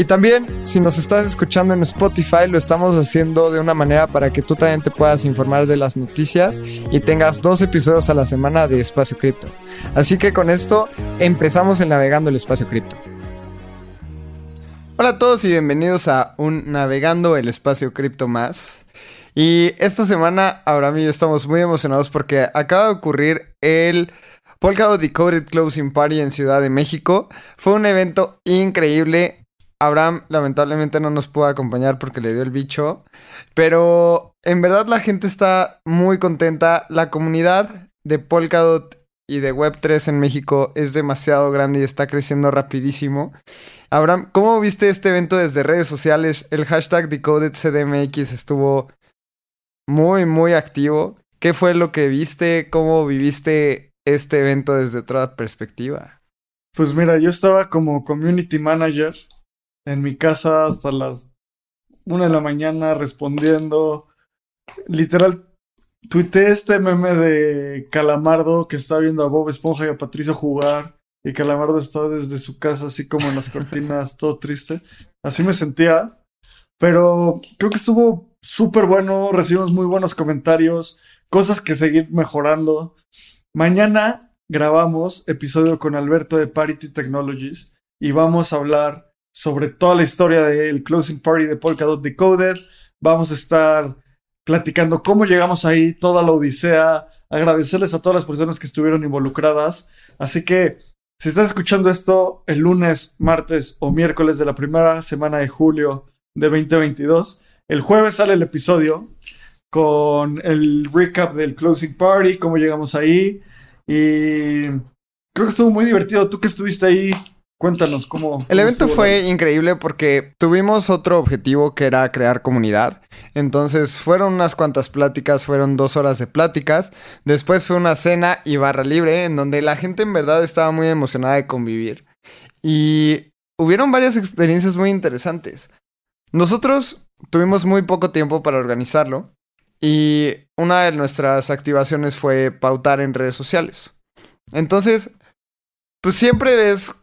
Y también, si nos estás escuchando en Spotify, lo estamos haciendo de una manera para que tú también te puedas informar de las noticias y tengas dos episodios a la semana de Espacio Cripto. Así que con esto empezamos en Navegando el Espacio Cripto. Hola a todos y bienvenidos a un Navegando el Espacio Cripto más. Y esta semana, y yo estamos muy emocionados porque acaba de ocurrir el Polkadot Decoded Closing Party en Ciudad de México. Fue un evento increíble Abraham lamentablemente no nos pudo acompañar porque le dio el bicho, pero en verdad la gente está muy contenta. La comunidad de Polkadot y de Web3 en México es demasiado grande y está creciendo rapidísimo. Abraham, ¿cómo viste este evento desde redes sociales? El hashtag DecodedCDMX estuvo muy, muy activo. ¿Qué fue lo que viste? ¿Cómo viviste este evento desde otra perspectiva? Pues mira, yo estaba como community manager en mi casa hasta las una de la mañana respondiendo. Literal, tuiteé este meme de Calamardo que está viendo a Bob Esponja y a Patricio jugar. Y Calamardo está desde su casa, así como en las cortinas, todo triste. Así me sentía. Pero creo que estuvo súper bueno. Recibimos muy buenos comentarios. Cosas que seguir mejorando. Mañana grabamos episodio con Alberto de Parity Technologies. Y vamos a hablar sobre toda la historia del closing party de Polkadot Decoded. Vamos a estar platicando cómo llegamos ahí, toda la odisea, agradecerles a todas las personas que estuvieron involucradas. Así que si estás escuchando esto el lunes, martes o miércoles de la primera semana de julio de 2022, el jueves sale el episodio con el recap del closing party, cómo llegamos ahí. Y creo que estuvo muy divertido. Tú que estuviste ahí, Cuéntanos cómo. El evento fue increíble porque tuvimos otro objetivo que era crear comunidad. Entonces fueron unas cuantas pláticas, fueron dos horas de pláticas. Después fue una cena y barra libre en donde la gente en verdad estaba muy emocionada de convivir. Y hubieron varias experiencias muy interesantes. Nosotros tuvimos muy poco tiempo para organizarlo y una de nuestras activaciones fue pautar en redes sociales. Entonces, pues siempre ves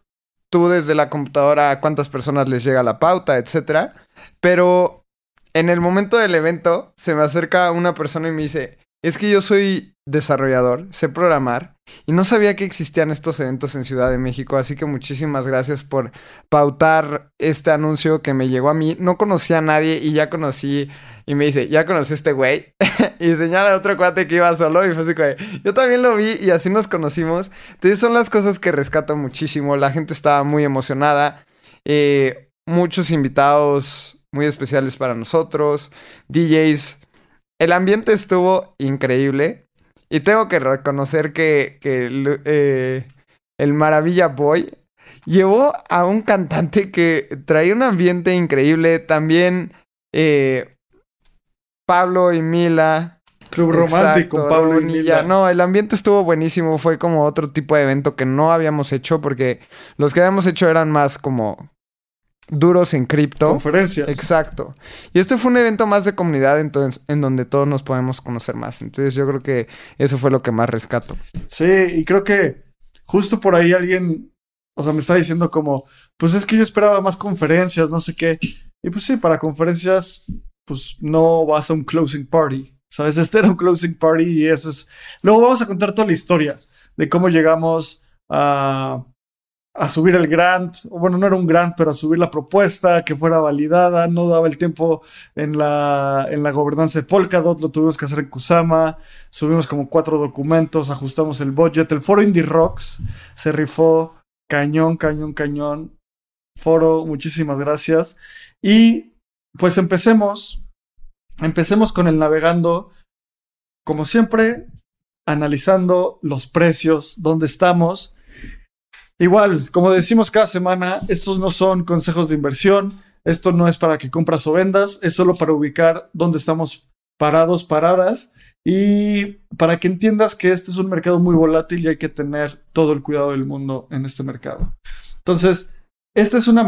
tú desde la computadora a cuántas personas les llega la pauta, etcétera. Pero en el momento del evento se me acerca una persona y me dice, es que yo soy desarrollador, sé programar y no sabía que existían estos eventos en Ciudad de México, así que muchísimas gracias por pautar este anuncio que me llegó a mí. No conocía a nadie y ya conocí y me dice, ya conocí a este güey y señala a otro cuate que iba solo y fue así güey, yo también lo vi y así nos conocimos. Entonces son las cosas que rescato muchísimo, la gente estaba muy emocionada, eh, muchos invitados muy especiales para nosotros, DJs el ambiente estuvo increíble. Y tengo que reconocer que, eh, el Maravilla Boy llevó a un cantante que traía un ambiente increíble. También eh, Pablo y Mila. Club romántico, Pablo y Mila. No, el ambiente estuvo buenísimo. Fue como otro tipo de evento que no habíamos hecho porque los que habíamos hecho eran más como duros en cripto. Conferencias. Exacto. Y este fue un evento más de comunidad entonces, en donde todos nos podemos conocer más. Entonces yo creo que eso fue lo que más rescato. Sí, y creo que justo por ahí alguien, o sea, me está diciendo como, pues es que yo esperaba más conferencias, no sé qué. Y pues sí, para conferencias, pues no vas a un closing party. ¿Sabes? Este era un closing party y eso es... Luego vamos a contar toda la historia de cómo llegamos a a subir el grant, bueno, no era un grant, pero a subir la propuesta, que fuera validada, no daba el tiempo en la, en la gobernanza de Polkadot, lo tuvimos que hacer en Kusama, subimos como cuatro documentos, ajustamos el budget, el foro Indie Rocks se rifó, cañón, cañón, cañón, foro, muchísimas gracias. Y pues empecemos, empecemos con el navegando, como siempre, analizando los precios, dónde estamos Igual, como decimos cada semana, estos no son consejos de inversión, esto no es para que compras o vendas, es solo para ubicar dónde estamos parados, paradas Y para que entiendas que este es un mercado muy volátil y hay que tener todo el cuidado del mundo en este mercado. Entonces, esta es una,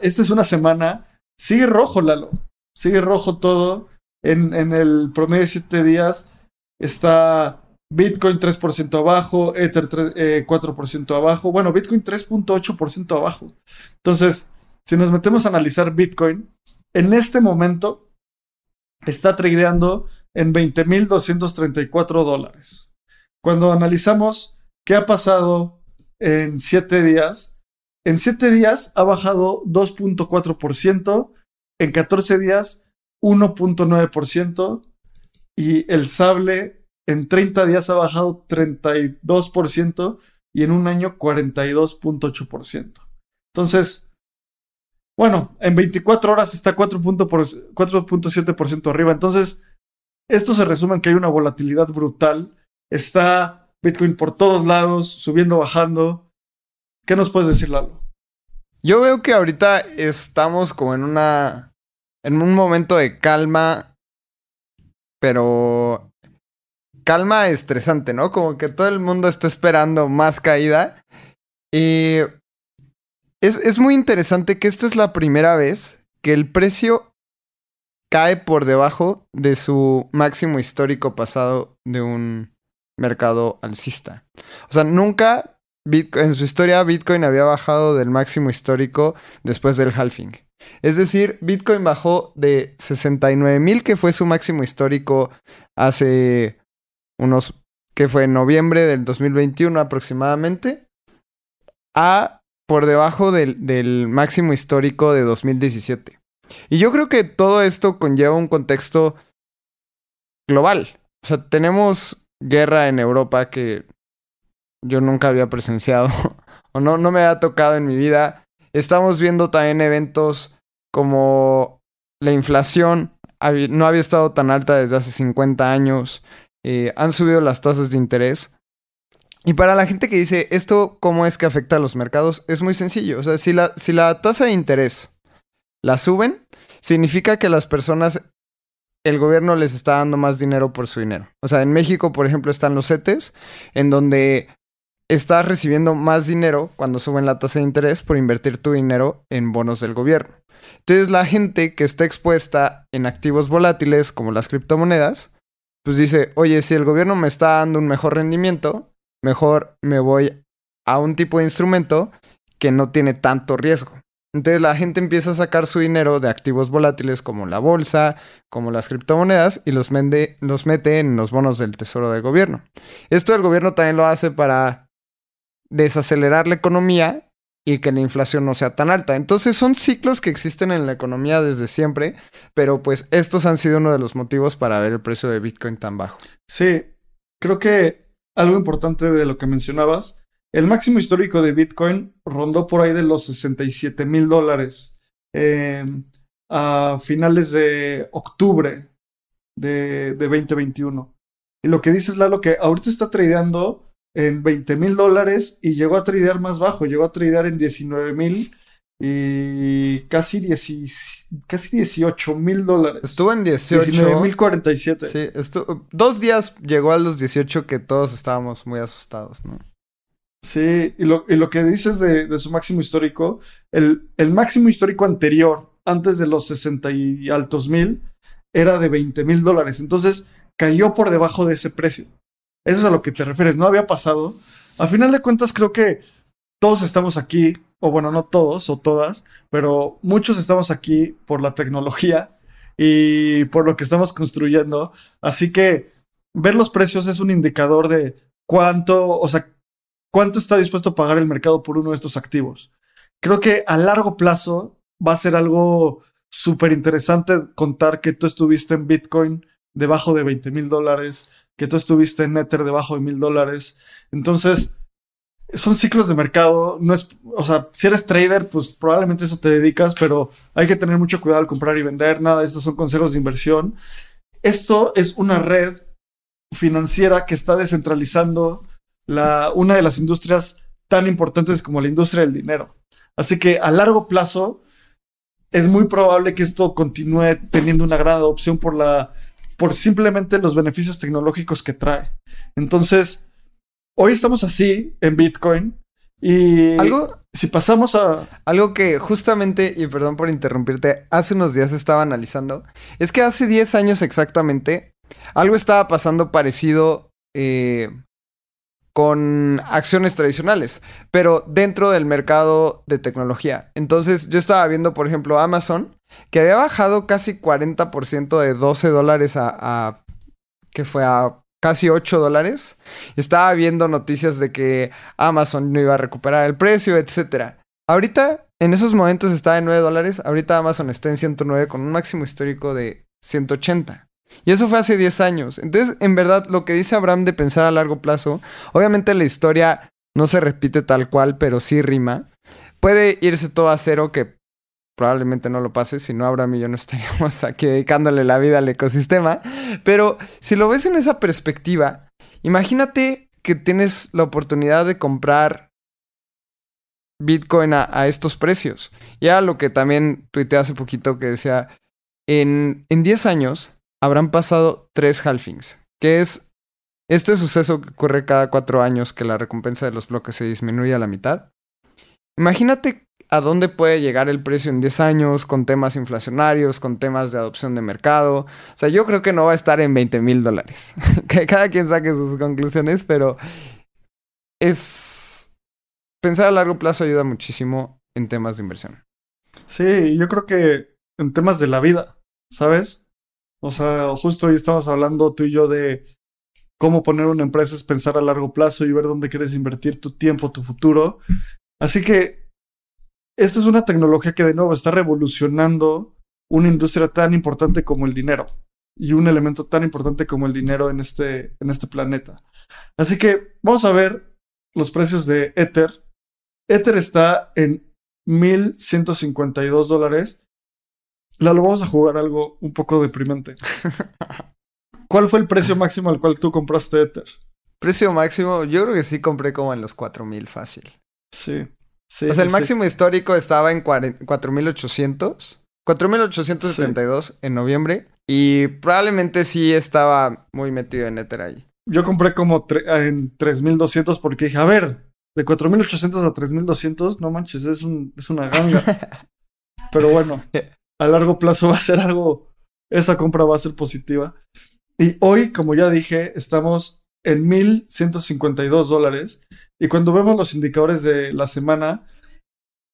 esta es una semana, sigue rojo, Lalo. Sigue rojo todo. En, en el promedio de 7 días está Bitcoin 3% abajo, Ether 4% eh, abajo. Bueno, Bitcoin 3.8% abajo. Entonces, si nos metemos a analizar Bitcoin, en este momento está tradeando en 20.234 dólares. Cuando analizamos qué ha pasado en 7 días, en 7 días ha bajado 2.4%, en 14 días 1.9% y el sable en 30 días ha bajado 32% y en un año 42.8%. Entonces, bueno, en 24 horas está 4.7% arriba. Entonces, esto se resume en que hay una volatilidad brutal. Está Bitcoin por todos lados, subiendo, bajando. ¿Qué nos puedes decir, Lalo? Yo veo que ahorita estamos como en una. en un momento de calma. Pero. Calma estresante, ¿no? Como que todo el mundo está esperando más caída. Y. Es, es muy interesante que esta es la primera vez que el precio cae por debajo de su máximo histórico pasado de un mercado alcista. O sea, nunca en su historia Bitcoin había bajado del máximo histórico después del halving. Es decir, Bitcoin bajó de 69 mil, que fue su máximo histórico hace unos, que fue en noviembre del 2021 aproximadamente, a por debajo del, del máximo histórico de 2017. Y yo creo que todo esto conlleva un contexto global. O sea, tenemos guerra en Europa que yo nunca había presenciado o no, no me ha tocado en mi vida. Estamos viendo también eventos como la inflación no había estado tan alta desde hace 50 años. Eh, han subido las tasas de interés. Y para la gente que dice, ¿esto cómo es que afecta a los mercados? Es muy sencillo. O sea, si la, si la tasa de interés la suben, significa que las personas, el gobierno les está dando más dinero por su dinero. O sea, en México, por ejemplo, están los CETES, en donde estás recibiendo más dinero cuando suben la tasa de interés por invertir tu dinero en bonos del gobierno. Entonces la gente que está expuesta en activos volátiles como las criptomonedas, pues dice, oye, si el gobierno me está dando un mejor rendimiento, mejor me voy a un tipo de instrumento que no tiene tanto riesgo. Entonces la gente empieza a sacar su dinero de activos volátiles como la bolsa, como las criptomonedas y los, los mete en los bonos del tesoro del gobierno. Esto el gobierno también lo hace para desacelerar la economía y que la inflación no sea tan alta. Entonces son ciclos que existen en la economía desde siempre, pero pues estos han sido uno de los motivos para ver el precio de Bitcoin tan bajo. Sí, creo que algo importante de lo que mencionabas el máximo histórico de Bitcoin rondó por ahí de los 67 mil dólares eh, a finales de octubre de, 2021. Y lo que dices, Lalo, que ahorita está tradeando en 20 mil dólares y llegó a tradear más bajo, llegó a tradear en 19 mil y casi, casi 18 mil dólares. Estuvo en 18. 19 mil 47. Sí, dos días llegó a los 18 que todos estábamos muy asustados, ¿no? Sí, y lo, y lo que dices de, su máximo histórico, el, el, máximo histórico anterior, antes de los 60 y altos mil, era de 20 mil dólares. Entonces cayó por debajo de ese precio. Eso es a lo que te refieres. No había pasado. A final de cuentas, creo que todos estamos aquí, o bueno, no todos o todas, pero muchos estamos aquí por la tecnología y por lo que estamos construyendo. Así que ver los precios es un indicador de cuánto, o sea, cuánto está dispuesto a pagar el mercado por uno de estos activos. Creo que a largo plazo va a ser algo súper interesante contar que tú estuviste en Bitcoin debajo de 20 mil dólares, que tú estuviste en Ether debajo de mil dólares. Entonces, son ciclos de mercado. No es, o sea, si eres trader, pues probablemente eso te dedicas, pero hay que tener mucho cuidado al comprar y vender. Nada, estos son consejos de inversión. Esto es una red financiera que está descentralizando una de las industrias tan importantes como la industria del dinero. Así que a largo plazo es muy probable que esto continúe teniendo una gran adopción por la por simplemente los beneficios tecnológicos que trae. Entonces, hoy estamos así en Bitcoin y Algo, si pasamos a... algo que justamente, y perdón por interrumpirte, hace unos días estaba analizando, es que hace 10 años exactamente, algo estaba pasando parecido eh, con acciones tradicionales, pero dentro del mercado de tecnología. Entonces yo estaba viendo, por ejemplo, Amazon, que había bajado casi 40% de 12 dólares a, que fue a casi 8 dólares. Estaba viendo noticias de que Amazon no iba a recuperar el precio, etc. Ahorita, en esos momentos estaba en 9 dólares. Ahorita Amazon está en 109 con un máximo histórico de 180. Y eso fue hace 10 años. Entonces, en verdad, lo que dice Abraham de pensar a largo plazo, obviamente la historia no se repite tal cual, pero sí rima. Puede irse todo a cero, que probablemente no lo pase, si no Abraham y yo no estaríamos aquí dedicándole la vida al ecosistema. Pero si lo ves en esa perspectiva, imagínate que tienes la oportunidad de comprar Bitcoin a, estos precios. Ya lo que también tuiteé hace poquito que decía, en, en 10 años habrán pasado tres halvings, que es este suceso que ocurre cada cuatro años que la recompensa de los bloques se disminuye a la mitad. Imagínate a dónde puede llegar el precio en 10 años con temas inflacionarios, con temas de adopción de mercado. O sea, yo creo que no va a estar en 20 mil dólares. que cada quien saque sus conclusiones, pero es... Pensar a largo plazo ayuda muchísimo en temas de inversión. Sí, yo creo que en temas de la vida, ¿sabes? O sea, justo hoy estamos hablando tú y yo de cómo poner una empresa es pensar a largo plazo y ver dónde quieres invertir tu tiempo, tu futuro. Así que esta es una tecnología que de nuevo está revolucionando una industria tan importante como el dinero y un elemento tan importante como el dinero en este, en este planeta. Así que vamos a ver los precios de Ether. Ether está en 1152 dólares. Lalo, vamos a jugar algo un poco deprimente. ¿Cuál fue el precio máximo al cual tú compraste Ether? Precio máximo, yo creo que sí compré como en los 4000 fácil. Sí. Sí o sea, sí, el sí. máximo histórico estaba en 40 4800. 4872 en noviembre. Y probablemente sí estaba muy metido en Ether ahí. Yo compré como tre- en 3200 porque dije, a ver, de 4800 a 3200, no manches, es, un, es una ganga. Pero bueno, a largo plazo va a ser algo, esa compra va a ser positiva. Y hoy, como ya dije, estamos en 1152 dólares. Y cuando vemos los indicadores de la semana,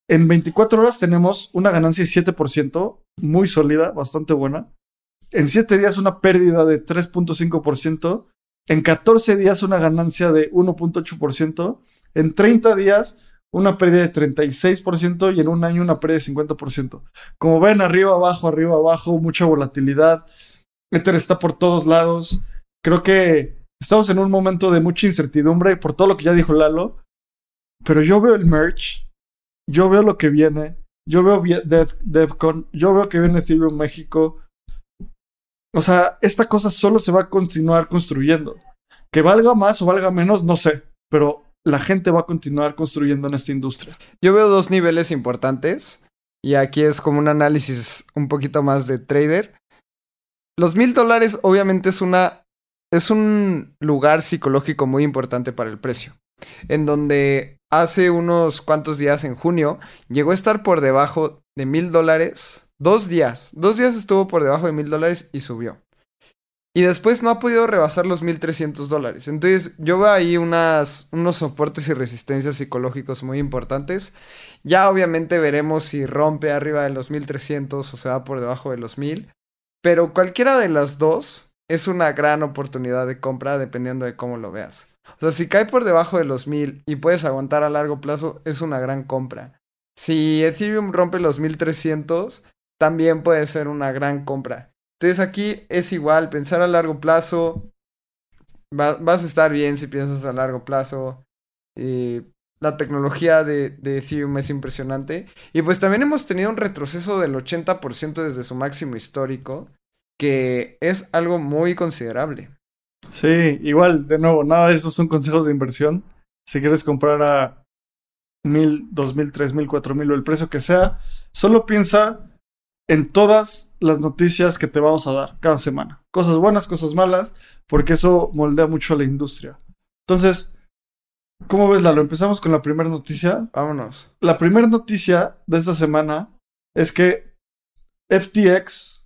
en 24 horas tenemos una ganancia de 7%, muy sólida, bastante buena. En 7 días una pérdida de 3.5%. En 14 días una ganancia de 1.8%. En 30 días una pérdida de 36% y en un año una pérdida de 50%. Como ven, arriba, abajo, arriba, abajo, mucha volatilidad. Ether está por todos lados. Creo que estamos en un momento de mucha incertidumbre por todo lo que ya dijo Lalo. Pero yo veo el merch, yo veo lo que viene, yo veo DevCon, yo veo que viene Ethereum México. O sea, esta cosa solo se va a continuar construyendo. Que valga más o valga menos, no sé. Pero la gente va a continuar construyendo en esta industria. Yo veo dos niveles importantes. Y aquí es como un análisis un poquito más de trader. Los mil dólares obviamente es una. Es un lugar psicológico muy importante para el precio. En donde hace unos cuantos días en junio llegó a estar por debajo de mil dólares. Dos días. Dos días estuvo por debajo de mil dólares y subió. Y después no ha podido rebasar los 1300 dólares. Entonces yo veo ahí unos soportes y resistencias psicológicos muy importantes. Ya obviamente veremos si rompe arriba de los 1300 o se va por debajo de los 1000. Pero cualquiera de las dos es una gran oportunidad de compra dependiendo de cómo lo veas. O sea, si cae por debajo de los 1000 y puedes aguantar a largo plazo, es una gran compra. Si Ethereum rompe los 1300, también puede ser una gran compra. Entonces aquí es igual, pensar a largo plazo. Va- vas a estar bien si piensas a largo plazo. La tecnología de, de Ethereum es impresionante. Y pues también hemos tenido un retroceso del 80% desde su máximo histórico, que es algo muy considerable. Sí, igual, de nuevo, nada de estos son consejos de inversión. Si quieres comprar a mil, dos mil, tres mil, cuatro mil o el precio que sea, solo piensa en todas las noticias que te vamos a dar cada semana. Cosas buenas, cosas malas, porque eso moldea mucho a la industria. Entonces, ¿cómo ves, Lalo? Empezamos con la primera noticia. Vámonos. La primera noticia de esta semana es que FTX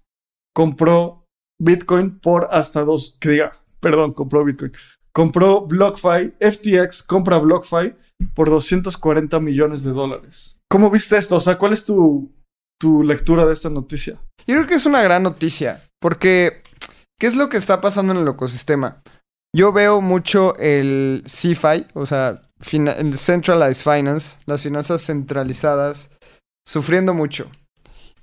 compró Bitcoin por hasta dos, que diga, perdón, compró Bitcoin. Compró BlockFi, FTX compra BlockFi por 240 millones de dólares. ¿Cómo viste esto? O sea, ¿cuál es tu, tu lectura de esta noticia? Yo creo que es una gran noticia, porque ¿qué es lo que está pasando en el ecosistema? Yo veo mucho el CFI, o sea, el Centralized Finance, las finanzas centralizadas, sufriendo mucho.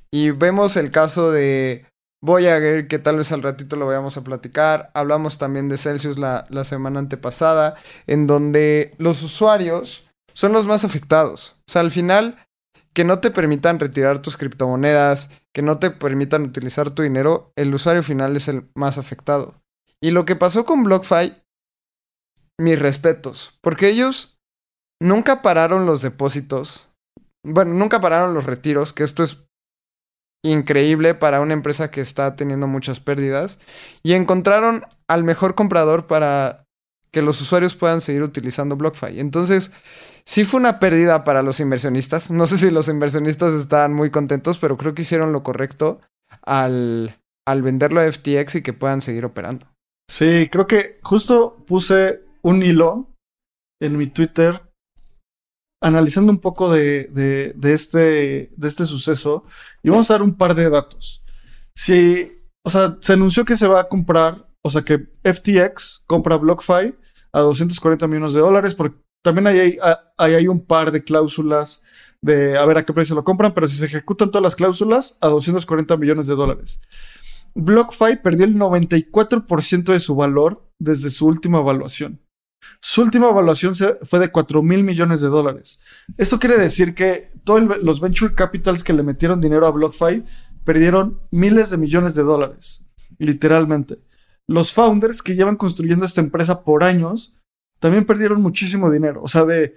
Y vemos el caso de Voyager, que tal vez al ratito lo vayamos a platicar. Hablamos también de Celsius la, la semana antepasada, en donde los usuarios son los más afectados. O sea, al final, que no te permitan retirar tus criptomonedas, que no te permitan utilizar tu dinero, el usuario final es el más afectado. Y lo que pasó con BlockFi, mis respetos, porque ellos nunca pararon los depósitos, bueno, nunca pararon los retiros, que esto es increíble para una empresa que está teniendo muchas pérdidas, y encontraron al mejor comprador para que los usuarios puedan seguir utilizando BlockFi. Entonces, sí fue una pérdida para los inversionistas. No sé si los inversionistas estaban muy contentos, pero creo que hicieron lo correcto al, al venderlo a FTX y que puedan seguir operando. Sí, creo que justo puse un hilo en mi Twitter analizando un poco de, de, este, de este suceso y vamos a dar un par de datos. Si, o sea, se anunció que se va a comprar, o sea, que FTX compra BlockFi a 240 millones de dólares, porque también hay, hay, hay un par de cláusulas de a ver a qué precio lo compran, pero si se ejecutan todas las cláusulas, a 240 millones de dólares. BlockFi perdió el 94% de su valor desde su última evaluación. Su última evaluación fue de 4 mil millones de dólares. Esto quiere decir que todos los venture capitals que le metieron dinero a BlockFi perdieron miles de millones de dólares, literalmente. Los founders que llevan construyendo esta empresa por años también perdieron muchísimo dinero. O sea, de,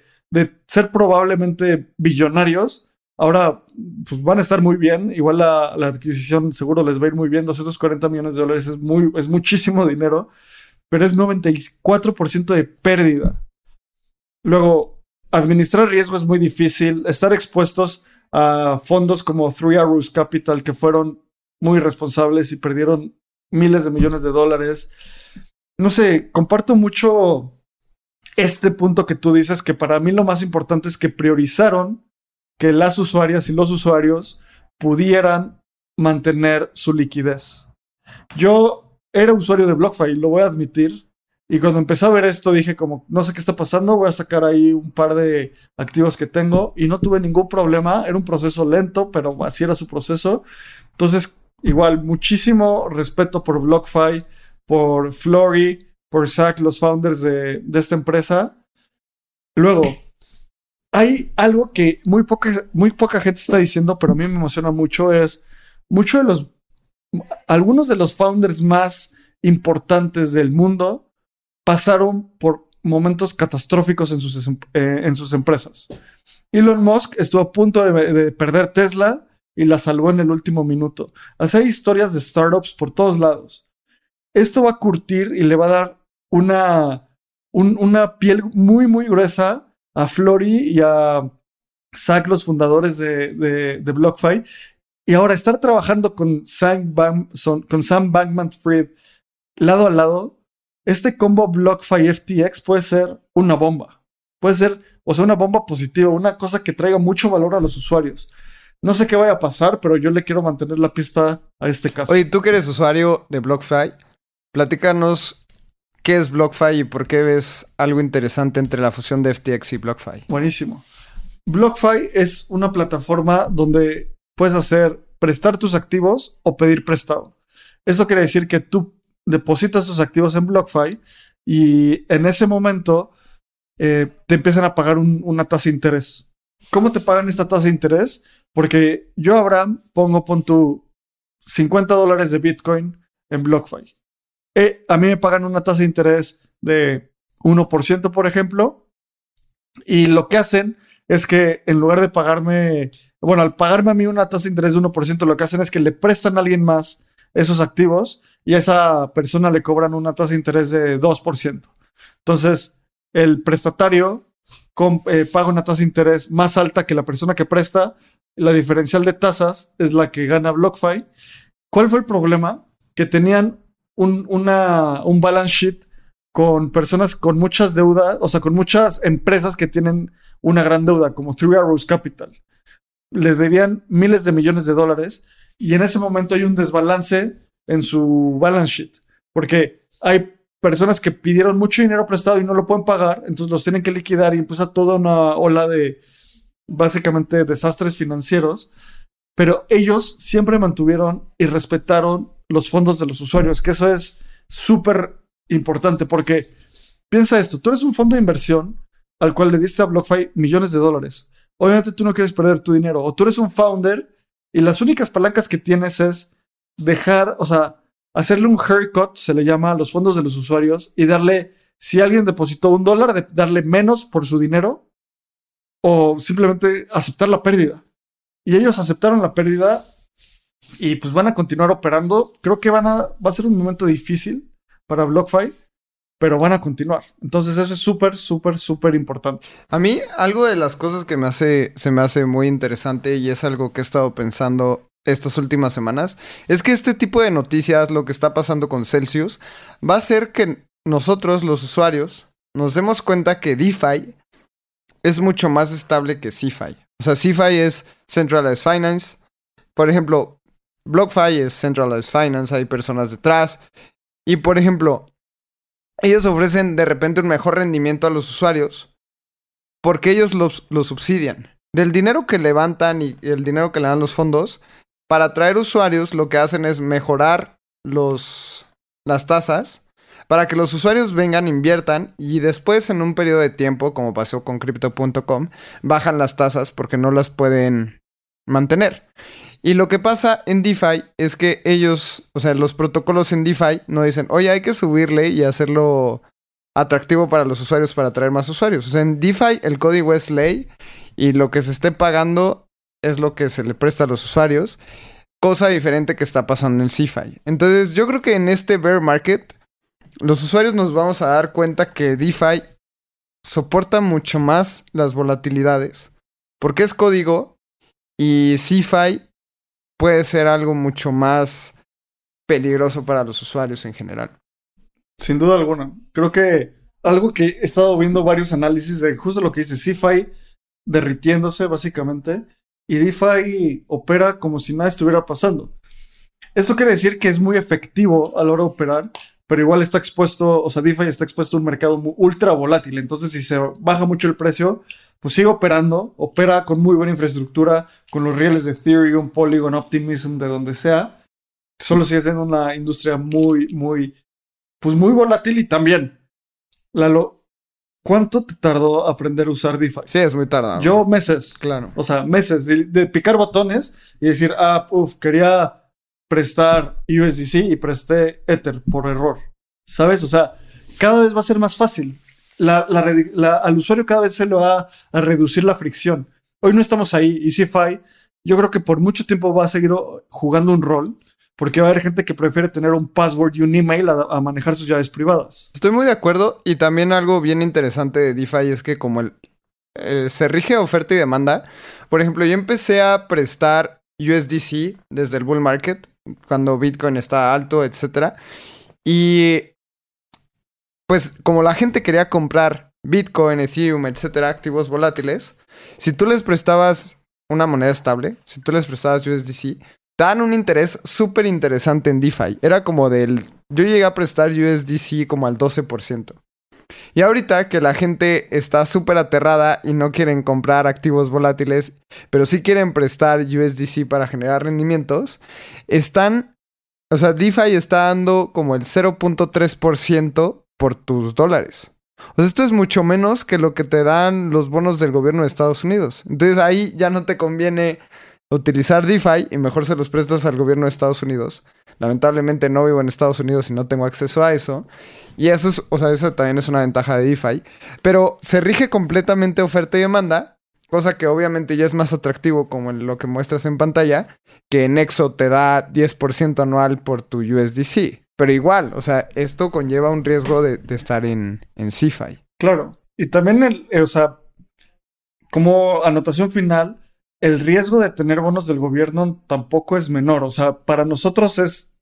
ser probablemente billonarios, ahora pues van a estar muy bien. Igual la, la, adquisición seguro les va a ir muy bien. 240 millones de dólares es, muy, es muchísimo dinero pero es 94% de pérdida. Luego, administrar riesgo es muy difícil. Estar expuestos a fondos como Three Arrows Capital, que fueron muy responsables y perdieron miles de millones de dólares. No sé, comparto mucho este punto que tú dices, que para mí lo más importante es que priorizaron que las usuarias y los usuarios pudieran mantener su liquidez. Yo era usuario de BlockFi, lo voy a admitir. Y cuando empecé a ver esto dije como, no sé qué está pasando, voy a sacar ahí un par de activos que tengo y no tuve ningún problema. Era un proceso lento, pero así era su proceso. Entonces, igual, muchísimo respeto por BlockFi, por Flory, por Zach, los founders de, de esta empresa. Luego, hay algo que muy poca, muy poca gente está diciendo, pero a mí me emociona mucho, es mucho de los algunos de los founders más importantes del mundo pasaron por momentos catastróficos en sus, eh, en sus empresas. Elon Musk estuvo a punto de, perder Tesla y la salvó en el último minuto. Así hay historias de startups por todos lados. Esto va a curtir y le va a dar una, una piel muy, muy gruesa a Flory y a Zach, los fundadores de, de, de BlockFi, y ahora estar trabajando con Sam, con Sam Bankman Fried lado a lado, este combo BlockFi FTX puede ser una bomba. Puede ser, o sea, una bomba positiva, una cosa que traiga mucho valor a los usuarios. No sé qué vaya a pasar, pero yo le quiero mantener la pista a este caso. Oye, tú que eres usuario de BlockFi, platícanos qué es BlockFi y por qué ves algo interesante entre la fusión de FTX y BlockFi. Buenísimo. BlockFi es una plataforma donde puedes hacer prestar tus activos o pedir prestado. Eso quiere decir que tú depositas tus activos en BlockFi y en ese momento eh, te empiezan a pagar una tasa de interés. ¿Cómo te pagan esta tasa de interés? Porque yo, Abraham, pongo, pon tu 50 dólares de Bitcoin en BlockFi. Eh, a mí me pagan una tasa de interés de 1%, por ejemplo, y lo que hacen es que en lugar de pagarme bueno, al pagarme a mí una tasa de interés de 1%, lo que hacen es que le prestan a alguien más esos activos y a esa persona le cobran una tasa de interés de 2%. Entonces, el prestatario eh, paga una tasa de interés más alta que la persona que presta. La diferencial de tasas es la que gana BlockFi. ¿Cuál fue el problema? Que tenían un, un balance sheet con personas con muchas deudas, o sea, con muchas empresas que tienen una gran deuda, como Three Arrows Capital. Les debían miles de millones de dólares y en ese momento hay un desbalance en su balance sheet, porque hay personas que pidieron mucho dinero prestado y no lo pueden pagar, entonces los tienen que liquidar y empieza toda una ola de básicamente desastres financieros, pero ellos siempre mantuvieron y respetaron los fondos de los usuarios, que eso es súper importante porque piensa esto, tú eres un fondo de inversión al cual le diste a BlockFi millones de dólares. Obviamente tú no quieres perder tu dinero o tú eres un founder y las únicas palancas que tienes es dejar, o sea, hacerle un haircut, se le llama a los fondos de los usuarios, y darle, si alguien depositó un dólar, darle menos por su dinero o simplemente aceptar la pérdida. Y ellos aceptaron la pérdida y pues van a continuar operando. Creo que van va a ser un momento difícil para BlockFi, pero van a continuar. Entonces eso es súper, súper, súper importante. A mí algo de las cosas que me hace, se me hace muy interesante y es algo que he estado pensando estas últimas semanas, es que este tipo de noticias, lo que está pasando con Celsius, va a hacer que nosotros, los usuarios, nos demos cuenta que DeFi es mucho más estable que CeFi. O sea, CeFi es Centralized Finance. Por ejemplo, BlockFi es Centralized Finance, hay personas detrás. Y por ejemplo, ellos ofrecen de repente un mejor rendimiento a los usuarios porque ellos lo subsidian. Del dinero que levantan y el dinero que le dan los fondos, para atraer usuarios, lo que hacen es mejorar los, las tasas para que los usuarios vengan, inviertan y después en un periodo de tiempo, como pasó con crypto.com, bajan las tasas porque no las pueden mantener. Y lo que pasa en DeFi es que ellos, o sea, los protocolos en DeFi no dicen, oye, hay que subirle y hacerlo atractivo para los usuarios para atraer más usuarios. O sea, en DeFi el código es ley y lo que se esté pagando es lo que se le presta a los usuarios, cosa diferente que está pasando en CeFi. Entonces, yo creo que en este bear market, los usuarios nos vamos a dar cuenta que DeFi soporta mucho más las volatilidades, porque es código y CeFi puede ser algo mucho más peligroso para los usuarios en general. Sin duda alguna. Creo que algo que he estado viendo varios análisis de justo lo que dice CeFi derritiéndose básicamente y DeFi opera como si nada estuviera pasando. Esto quiere decir que es muy efectivo a la hora de operar, pero igual está expuesto, o sea, DeFi está expuesto a un mercado ultra volátil. Entonces, si se baja mucho el precio, pues sigue operando, opera con muy buena infraestructura, con los rieles de Ethereum, Polygon, Optimism, de donde sea. Solo sigue siendo una industria muy, muy, pues muy volátil y también la, lo, ¿Cuánto te tardó aprender a usar DeFi? Sí, es muy tardado. Yo meses. Claro. O sea, meses de, picar botones y decir, ah, uff, quería prestar USDC y presté Ether por error. ¿Sabes? O sea, cada vez va a ser más fácil. al usuario cada vez se le va a reducir la fricción. Hoy no estamos ahí y CFI, yo creo que por mucho tiempo va a seguir jugando un rol porque va a haber gente que prefiere tener un password y un email a, manejar sus llaves privadas. Estoy muy de acuerdo y también algo bien interesante de DeFi es que como el, se rige oferta y demanda, por ejemplo, yo empecé a prestar USDC desde el bull market cuando Bitcoin está alto, etc. Y pues como la gente quería comprar Bitcoin, Ethereum, etcétera, activos volátiles, si tú les prestabas una moneda estable, si tú les prestabas USDC, dan un interés súper interesante en DeFi. Era como del... Yo llegué a prestar USDC como al 12%. Y ahorita que la gente está súper aterrada y no quieren comprar activos volátiles, pero sí quieren prestar USDC para generar rendimientos, están, o sea, DeFi está dando como el 0.3% por tus dólares. O sea, esto es mucho menos que lo que te dan los bonos del gobierno de Estados Unidos. Entonces ahí ya no te conviene utilizar DeFi y mejor se los prestas al gobierno de Estados Unidos. Lamentablemente no vivo en Estados Unidos y no tengo acceso a eso. Y eso es, o sea, eso también es una ventaja de DeFi. Pero se rige completamente oferta y demanda. cosa que obviamente ya es más atractivo como lo que muestras en pantalla, que Nexo te da 10% anual por tu USDC. Pero igual, o sea, esto conlleva un riesgo de, estar en, en CeFi. Claro. Y también, el, eh, o sea, como anotación final, el riesgo de tener bonos del gobierno tampoco es menor. O sea, para nosotros es.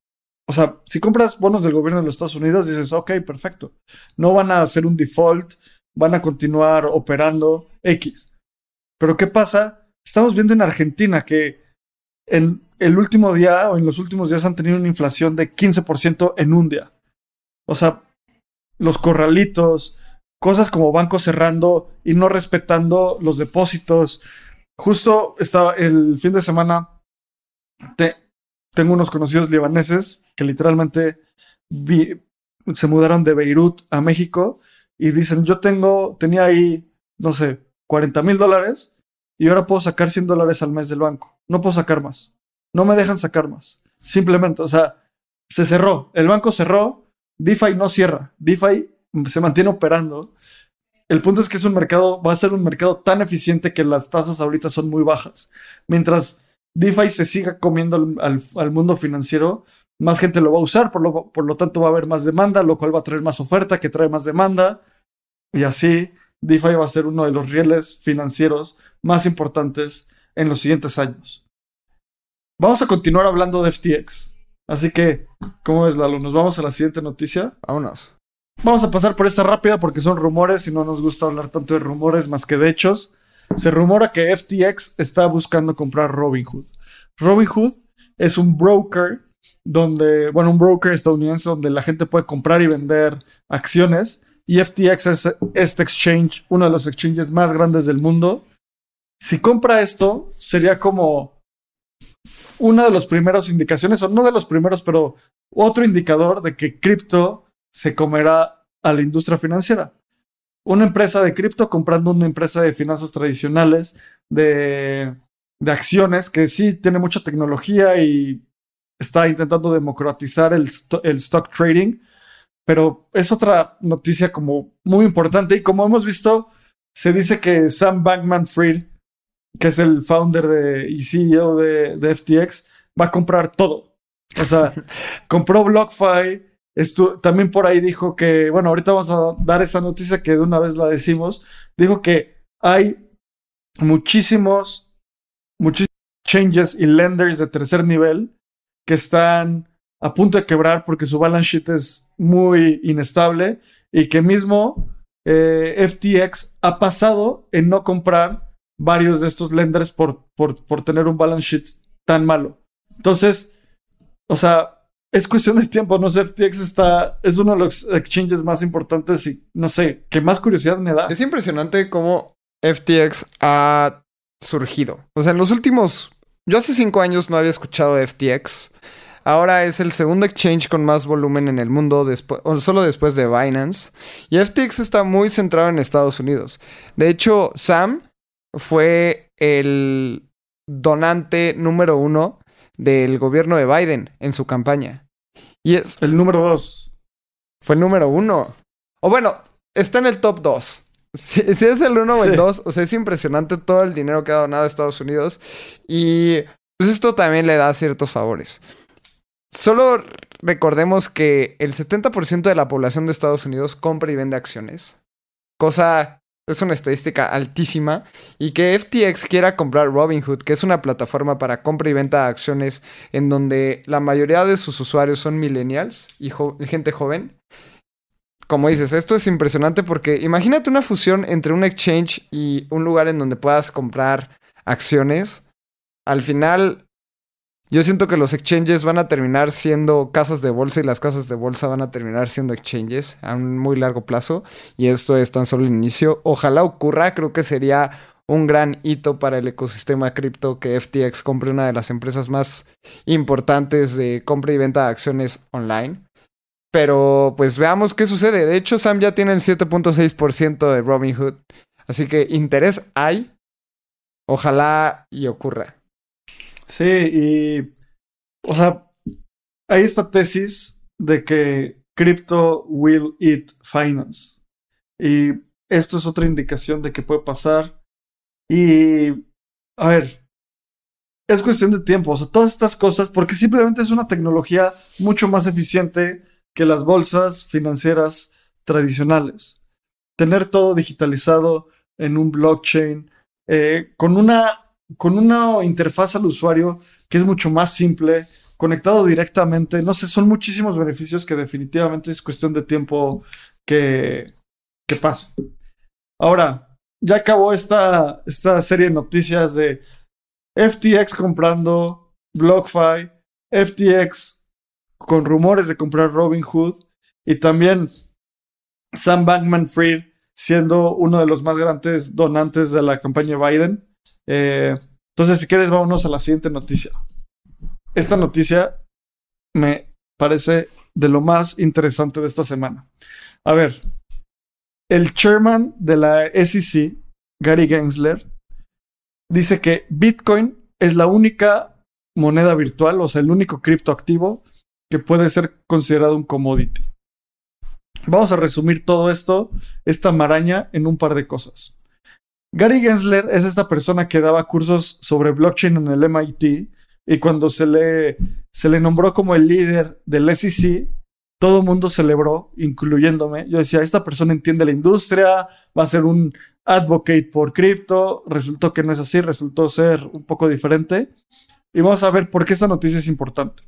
O sea, si compras bonos del gobierno de los Estados Unidos, dices, ok, perfecto. No van a hacer un default, van a continuar operando X. Pero ¿qué pasa? Estamos viendo en Argentina que en el último día o en los últimos días han tenido una inflación de 15% en un día. O sea, los corralitos, cosas como bancos cerrando y no respetando los depósitos. Justo estaba el fin de semana, tengo unos conocidos libaneses que literalmente se mudaron de Beirut a México y dicen, yo tengo, tenía ahí, no sé, 40 mil dólares y ahora puedo sacar 100 dólares al mes del banco. No puedo sacar más. No me dejan sacar más. Simplemente, o sea, se cerró. El banco cerró. DeFi no cierra. DeFi se mantiene operando. El punto es que es un mercado, va a ser un mercado tan eficiente que las tasas ahorita son muy bajas. Mientras DeFi se siga comiendo al, mundo financiero, más gente lo va a usar, por lo, por lo tanto va a haber más demanda, lo cual va a traer más oferta, que trae más demanda. Y así DeFi va a ser uno de los rieles financieros más importantes en los siguientes años. Vamos a continuar hablando de FTX. Así que, ¿cómo es, Lalo? ¿Nos vamos a la siguiente noticia? Vámonos. Vamos a pasar por esta rápida porque son rumores y no nos gusta hablar tanto de rumores más que de hechos. Se rumora que FTX está buscando comprar Robinhood. Robinhood es un broker donde, bueno, un broker estadounidense donde la gente puede comprar y vender acciones y FTX es este exchange, uno de los exchanges más grandes del mundo. Si compra esto, sería como una de las primeras indicaciones, o no de los primeros, pero otro indicador de que cripto se comerá a la industria financiera. Una empresa de cripto comprando una empresa de finanzas tradicionales, de, acciones, que sí tiene mucha tecnología y está intentando democratizar el, el stock trading pero es otra noticia como muy importante y como hemos visto, se dice que Sam Bankman Fried, que es el founder de, y CEO de, FTX, va a comprar todo. O sea, compró BlockFi, también por ahí dijo que, bueno, ahorita vamos a dar esa noticia que de una vez la decimos, dijo que hay muchísimos, muchísimos changes y lenders de tercer nivel que están a punto de quebrar porque su balance sheet es muy inestable y que mismo eh, FTX ha pasado en no comprar varios de estos lenders por, por, por tener un balance sheet tan malo. Entonces, o sea, es cuestión de tiempo, no sé, FTX está, es uno de los exchanges más importantes y no sé, qué más curiosidad me da. Es impresionante cómo FTX ha surgido. O sea, en los últimos, yo hace cinco años no había escuchado de FTX. Ahora es el segundo exchange con más volumen en el mundo, solo después de Binance. Y FTX está muy centrado en Estados Unidos. De hecho, Sam fue el donante número uno del gobierno de Biden en su campaña. Y es... El número dos. Fue el número uno. O bueno, está en el top dos. Si, es el uno o el dos, o sea, es impresionante todo el dinero que ha donado a Estados Unidos. Y pues esto también le da ciertos favores. Solo recordemos que el 70% de la población de Estados Unidos compra y vende acciones. Cosa, es una estadística altísima. Y que FTX quiera comprar Robinhood, que es una plataforma para compra y venta de acciones en donde la mayoría de sus usuarios son millennials y gente joven. Como dices, esto es impresionante porque imagínate una fusión entre un exchange y un lugar en donde puedas comprar acciones. Al final, yo siento que los exchanges van a terminar siendo casas de bolsa y las casas de bolsa van a terminar siendo exchanges a un muy largo plazo. Y esto es tan solo el inicio. Ojalá ocurra, creo que sería un gran hito para el ecosistema cripto que FTX compre una de las empresas más importantes de compra y venta de acciones online. Pero pues veamos qué sucede. De hecho, Sam ya tiene el 7.6% de Robinhood. Así que interés hay. Ojalá y ocurra. Sí, y. O sea, hay esta tesis de que crypto will eat finance. Y esto es otra indicación de que puede pasar. Y, a ver, es cuestión de tiempo. O sea, todas estas cosas, porque simplemente es una tecnología mucho más eficiente que las bolsas financieras tradicionales. Tener todo digitalizado en un blockchain, eh, con, una, con una interfaz al usuario que es mucho más simple, conectado directamente. No sé, son muchísimos beneficios que definitivamente es cuestión de tiempo que, que pase. Ahora, ya acabó esta, esta serie de noticias de FTX comprando BlockFi, FTX con rumores de comprar Robinhood y también Sam Bankman Fried siendo uno de los más grandes donantes de la campaña Biden. Eh, entonces, si quieres, vámonos a la siguiente noticia. Esta noticia me parece de lo más interesante de esta semana. A ver, el chairman de la SEC, Gary Gensler, dice que Bitcoin es la única moneda virtual, o sea, el único criptoactivo que puede ser considerado un commodity. Vamos a resumir todo esto, esta maraña, en un par de cosas. Gary Gensler es esta persona que daba cursos sobre blockchain en el MIT y cuando se le, se le nombró como el líder del SEC, todo el mundo celebró, incluyéndome. Yo decía, esta persona entiende la industria, va a ser un advocate por cripto. Resultó que no es así, resultó ser un poco diferente. Y vamos a ver por qué esta noticia es importante.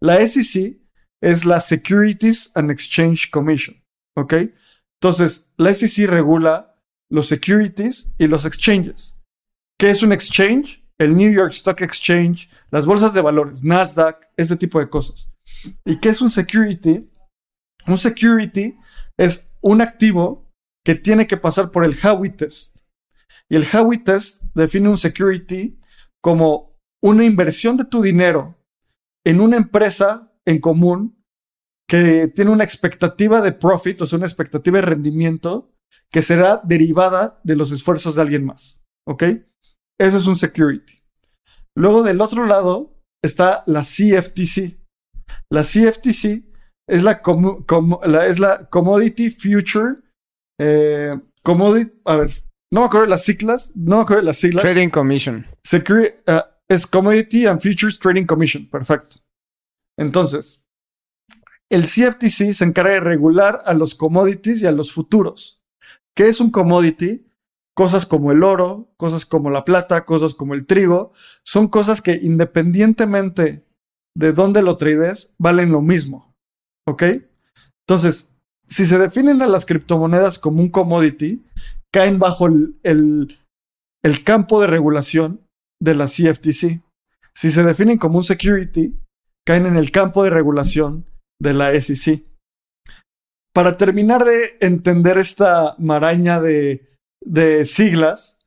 La SEC es la Securities and Exchange Commission, ¿ok? Entonces, la SEC regula los securities y los exchanges. ¿Qué es un exchange? El New York Stock Exchange, las bolsas de valores, Nasdaq, ese tipo de cosas. ¿Y qué es un security? Un security es un activo que tiene que pasar por el Howey Test. Y el Howey Test define un security como una inversión de tu dinero en una empresa en común que tiene una expectativa de profit, o sea, una expectativa de rendimiento que será derivada de los esfuerzos de alguien más. ¿Ok? Eso es un security. Luego del otro lado está la CFTC. La CFTC es la, es la Commodity Future. Eh, commodity, a ver, no me acuerdo de las siglas. No me acuerdo de las siglas. Trading Commission. Uh, es Commodity and Futures Trading Commission. Perfecto. Entonces, el CFTC se encarga de regular a los commodities y a los futuros. ¿Qué es un commodity? Cosas como el oro, cosas como la plata, cosas como el trigo, son cosas que independientemente de dónde lo trades, valen lo mismo. ¿Ok? Entonces, si se definen a las criptomonedas como un commodity, caen bajo el, el, campo de regulación de la CFTC. Si se definen como un security, caen en el campo de regulación de la SEC. Para terminar de entender esta maraña de, siglas,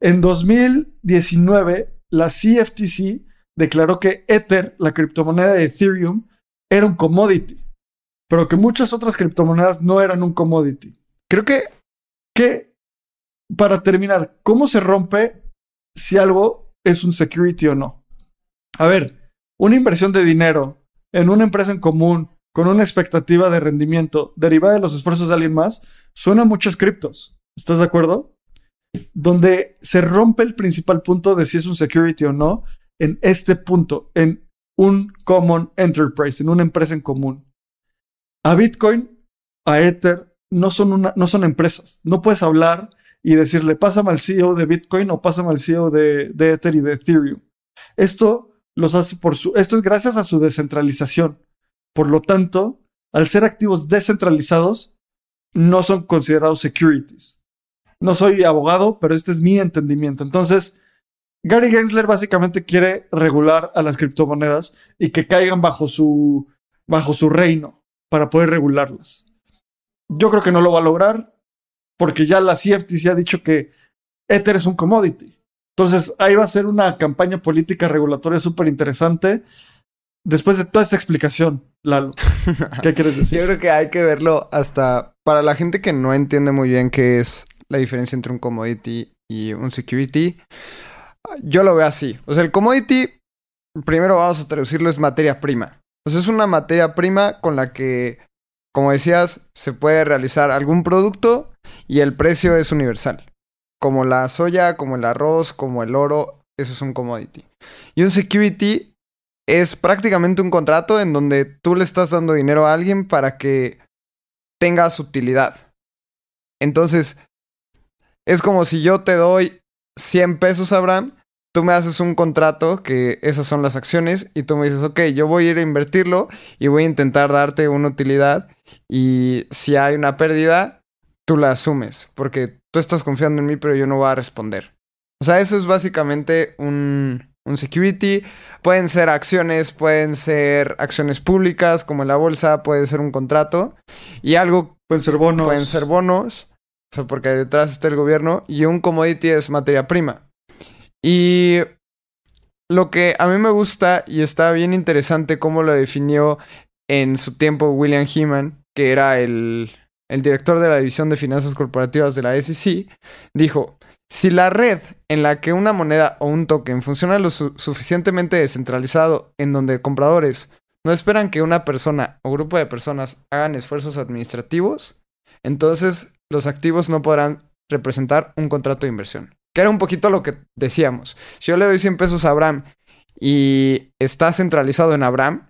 en 2019 la CFTC declaró que Ether, la criptomoneda de Ethereum, era un commodity, pero que muchas otras criptomonedas no eran un commodity. Creo que, que para terminar, ¿cómo se rompe si algo es un security o no? A ver, una inversión de dinero en una empresa en común con una expectativa de rendimiento derivada de los esfuerzos de alguien más, suena a muchas criptos. ¿Estás de acuerdo? Donde se rompe el principal punto de si es un security o no en este punto, en un common enterprise, en una empresa en común. A Bitcoin, a Ether, no son, no son empresas. No puedes hablar y decirle, pásame al CEO de Bitcoin o pásame al CEO de, de Ether y de Ethereum. Esto los hace por su, esto es gracias a su descentralización. Por lo tanto, al ser activos descentralizados, no son considerados securities. No soy abogado, pero este es mi entendimiento. Entonces, Gary Gensler básicamente quiere regular a las criptomonedas y que caigan bajo su, bajo su reino para poder regularlas. Yo creo que no lo va a lograr porque ya la CFTC ha dicho que Ether es un commodity. Entonces ahí va a ser una campaña política regulatoria súper interesante. Después de toda esta explicación, Lalo, ¿qué quieres decir? Yo creo que hay que verlo hasta para la gente que no entiende muy bien qué es la diferencia entre un commodity y un security. Yo lo veo así. O sea, el commodity, primero vamos a traducirlo, es materia prima. O sea, es una materia prima con la que, como decías, se puede realizar algún producto y el precio es universal. como la soya, como el arroz, como el oro, eso es un commodity. Y un security es prácticamente un contrato en donde tú le estás dando dinero a alguien para que tenga su utilidad. Entonces, es como si yo te doy 100 pesos, Abraham, tú me haces un contrato, que esas son las acciones, y tú me dices, ok, yo voy a ir a invertirlo y voy a intentar darte una utilidad, y si hay una pérdida, tú la asumes, porque tú estás confiando en mí, pero yo no voy a responder. O sea, eso es básicamente un, un security. Pueden ser acciones, pueden ser acciones públicas, como en la bolsa, puede ser un contrato. Y algo... Pueden ser bonos. Pueden ser bonos, o sea, porque detrás está el gobierno. Y un commodity es materia prima. Y lo que a mí me gusta y está bien interesante cómo lo definió en su tiempo William Heeman, que era el, el director de la División de Finanzas Corporativas de la SEC, dijo, si la red en la que una moneda o un token funciona lo suficientemente descentralizado en donde compradores no esperan que una persona o grupo de personas hagan esfuerzos administrativos, entonces los activos no podrán representar un contrato de inversión. Que era un poquito lo que decíamos. Si yo le doy 100 pesos a Abraham y está centralizado en Abraham,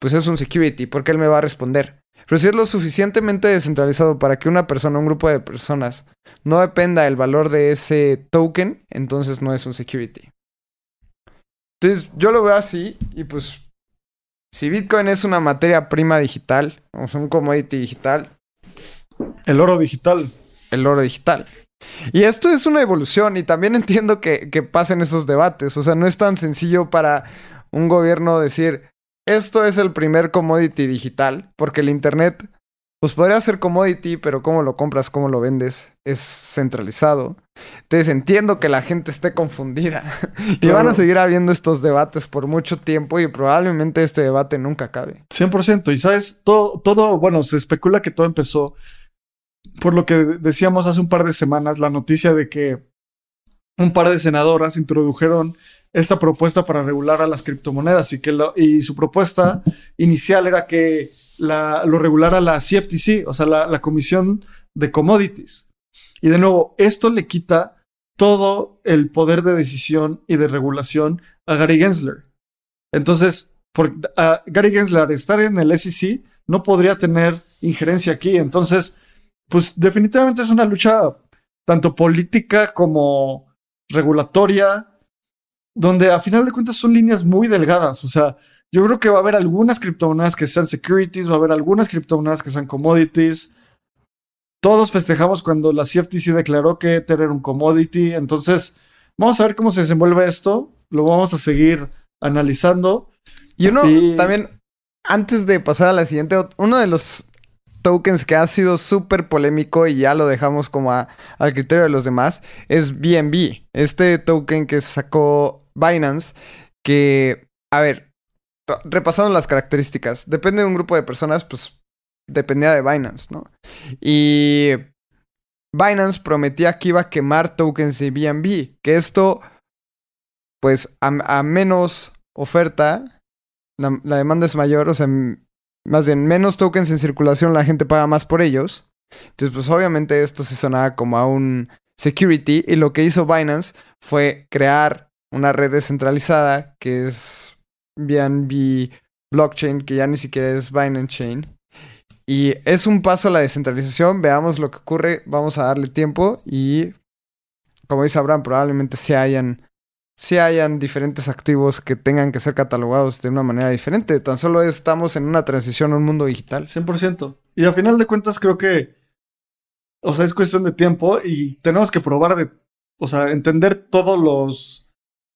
pues es un security, porque él me va a responder. Pero si es lo suficientemente descentralizado para que una persona un grupo de personas no dependa del valor de ese token, entonces no es un security. Entonces yo lo veo así y pues si Bitcoin es una materia prima digital, o sea, un commodity digital. El oro digital. El oro digital. Y esto es una evolución y también entiendo que, que pasen esos debates. O sea, no es tan sencillo para un gobierno decir, esto es el primer commodity digital, porque el Internet, pues podría ser commodity, pero cómo lo compras, cómo lo vendes, es centralizado. Entonces entiendo que la gente esté confundida. y van a seguir habiendo estos debates por mucho tiempo y probablemente este debate nunca acabe. 100%. Y sabes, todo, todo, bueno, se especula que todo empezó por lo que decíamos hace un par de semanas, la noticia de que un par de senadoras introdujeron esta propuesta para regular a las criptomonedas y que y su propuesta inicial era que la, lo regulara la CFTC, o sea, la, la, Comisión de Commodities. Y de nuevo, esto le quita todo el poder de decisión y de regulación a Gary Gensler. Entonces, por Gary Gensler estar en el SEC no podría tener injerencia aquí. Entonces, pues definitivamente es una lucha tanto política como regulatoria donde a final de cuentas son líneas muy delgadas. O sea, yo creo que va a haber algunas criptomonedas que sean securities, va a haber algunas criptomonedas que sean commodities. Todos festejamos cuando la CFTC declaró que Ether era un commodity. Entonces, vamos a ver cómo se desenvuelve esto. Lo vamos a seguir analizando. Y uno también, antes de pasar a la siguiente, uno de los tokens que ha sido súper polémico y ya lo dejamos como al criterio de los demás es BNB. Este token que sacó Binance, que, a ver, repasando las características, depende de un grupo de personas, pues dependía de Binance, ¿no? Y Binance prometía que iba a quemar tokens de BNB, que esto, pues a, menos oferta, la, la, demanda es mayor, o sea, más bien menos tokens en circulación, la gente paga más por ellos. Entonces, pues obviamente esto se sonaba como a un security y lo que hizo Binance fue crear una red descentralizada que es BNB Blockchain, que ya ni siquiera es Binance Chain. Y es un paso a la descentralización, veamos lo que ocurre, vamos a darle tiempo y, como dice Abraham, probablemente se hayan, se hayan diferentes activos que tengan que ser catalogados de una manera diferente. Tan solo estamos en una transición a un mundo digital. 100%. Y a final de cuentas creo que, o sea, es cuestión de tiempo y tenemos que probar de, o sea, entender todos los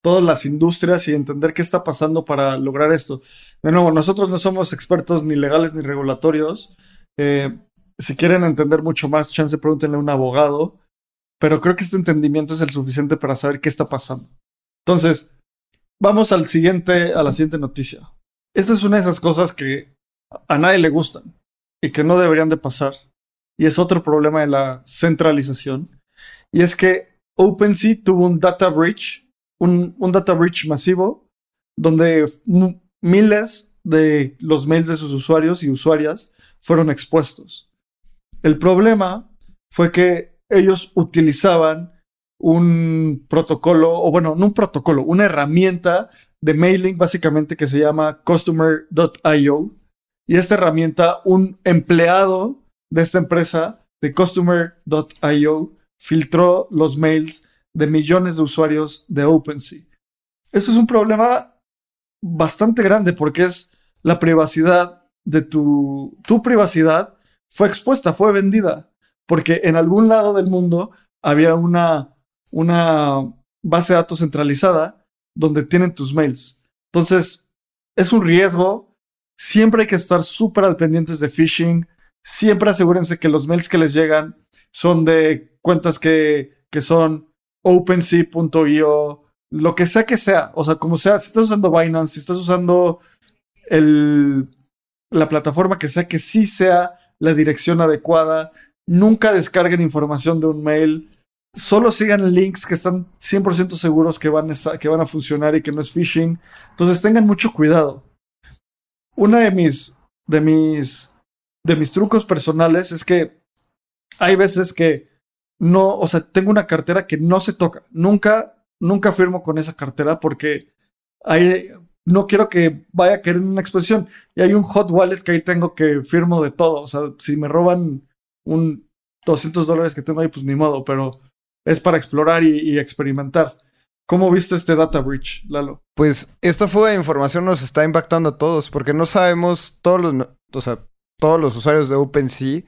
todas las industrias y entender qué está pasando para lograr esto. De nuevo, nosotros no somos expertos ni legales ni regulatorios. Eh, si quieren entender mucho más, chance pregúntenle a un abogado. Pero creo que este entendimiento es el suficiente para saber qué está pasando. Entonces, vamos al siguiente, a la siguiente noticia. Esta es una de esas cosas que a nadie le gustan y que no deberían de pasar. Y es otro problema de la centralización. Y es que OpenSea tuvo un data breach un, data breach masivo donde miles de los mails de sus usuarios y usuarias fueron expuestos. El problema fue que ellos utilizaban un protocolo, o bueno, no un protocolo, una herramienta de mailing básicamente que se llama customer.io. Y esta herramienta, un empleado de esta empresa de customer.io filtró los mails de millones de usuarios de OpenSea. Esto es un problema bastante grande porque es la privacidad de tu, tu privacidad fue expuesta, fue vendida, porque en algún lado del mundo había una, una base de datos centralizada donde tienen tus mails. Entonces, es un riesgo. Siempre hay que estar súper al pendientes de phishing. Siempre asegúrense que los mails que les llegan son de cuentas que, que son OpenSea.io, lo que sea que sea. O sea, como sea, si estás usando Binance, si estás usando el, la plataforma que sea que sí sea la dirección adecuada. Nunca descarguen información de un mail. Solo sigan links que están 100% seguros que van, a, que van a funcionar y que no es phishing. Entonces tengan mucho cuidado. Uno de mis, de mis, de mis trucos personales es que hay veces que no, o sea, tengo una cartera que no se toca. Nunca, nunca firmo con esa cartera porque no quiero que vaya a caer en una exposición. Y hay un hot wallet que ahí tengo que firmo de todo. O sea, si me roban un 200 dólares que tengo ahí, pues ni modo, pero es para explorar y, experimentar. ¿Cómo viste este data breach, Lalo? Pues esta fuga de información nos está impactando a todos porque no sabemos todos los, o sea, todos los usuarios de OpenSea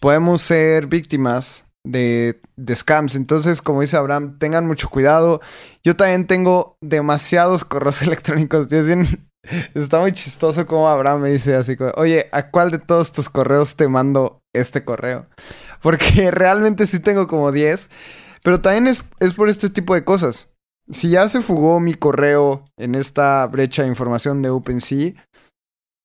podemos ser víctimas de, scams. Entonces, como dice Abraham, tengan mucho cuidado. Yo también tengo demasiados correos electrónicos. está muy chistoso como Abraham me dice así, oye, ¿a cuál de todos tus correos te mando este correo? Porque realmente sí tengo como 10. Pero también es, es por este tipo de cosas. Si ya se fugó mi correo en esta brecha de información de OpenSea,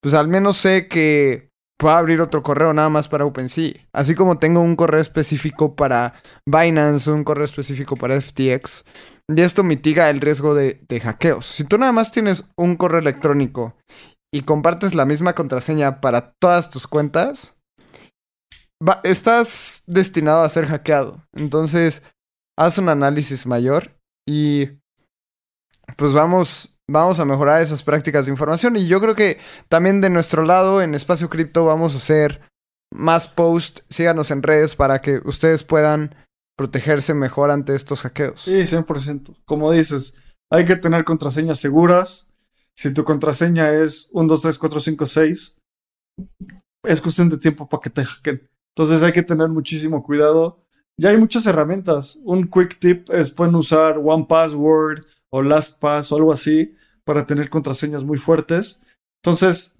pues al menos sé que puedo abrir otro correo nada más para OpenSea. Así como tengo un correo específico para Binance, un correo específico para FTX. Y esto mitiga el riesgo de, hackeos. Si tú nada más tienes un correo electrónico y compartes la misma contraseña para todas tus cuentas, estás destinado a ser hackeado. Entonces, haz un análisis mayor y pues vamos vamos a mejorar esas prácticas de información. Y yo creo que también de nuestro lado, en Espacio Cripto, vamos a hacer más posts. Síganos en redes para que ustedes puedan protegerse mejor ante estos hackeos. Sí, 100%. Como dices, hay que tener contraseñas seguras. Si tu contraseña es 1, 2, 3, 4, 5, 6, es cuestión de tiempo para que te hackeen. Entonces hay que tener muchísimo cuidado. Ya hay muchas herramientas. Un quick tip es pueden usar One Password o LastPass o algo así para tener contraseñas muy fuertes. Entonces,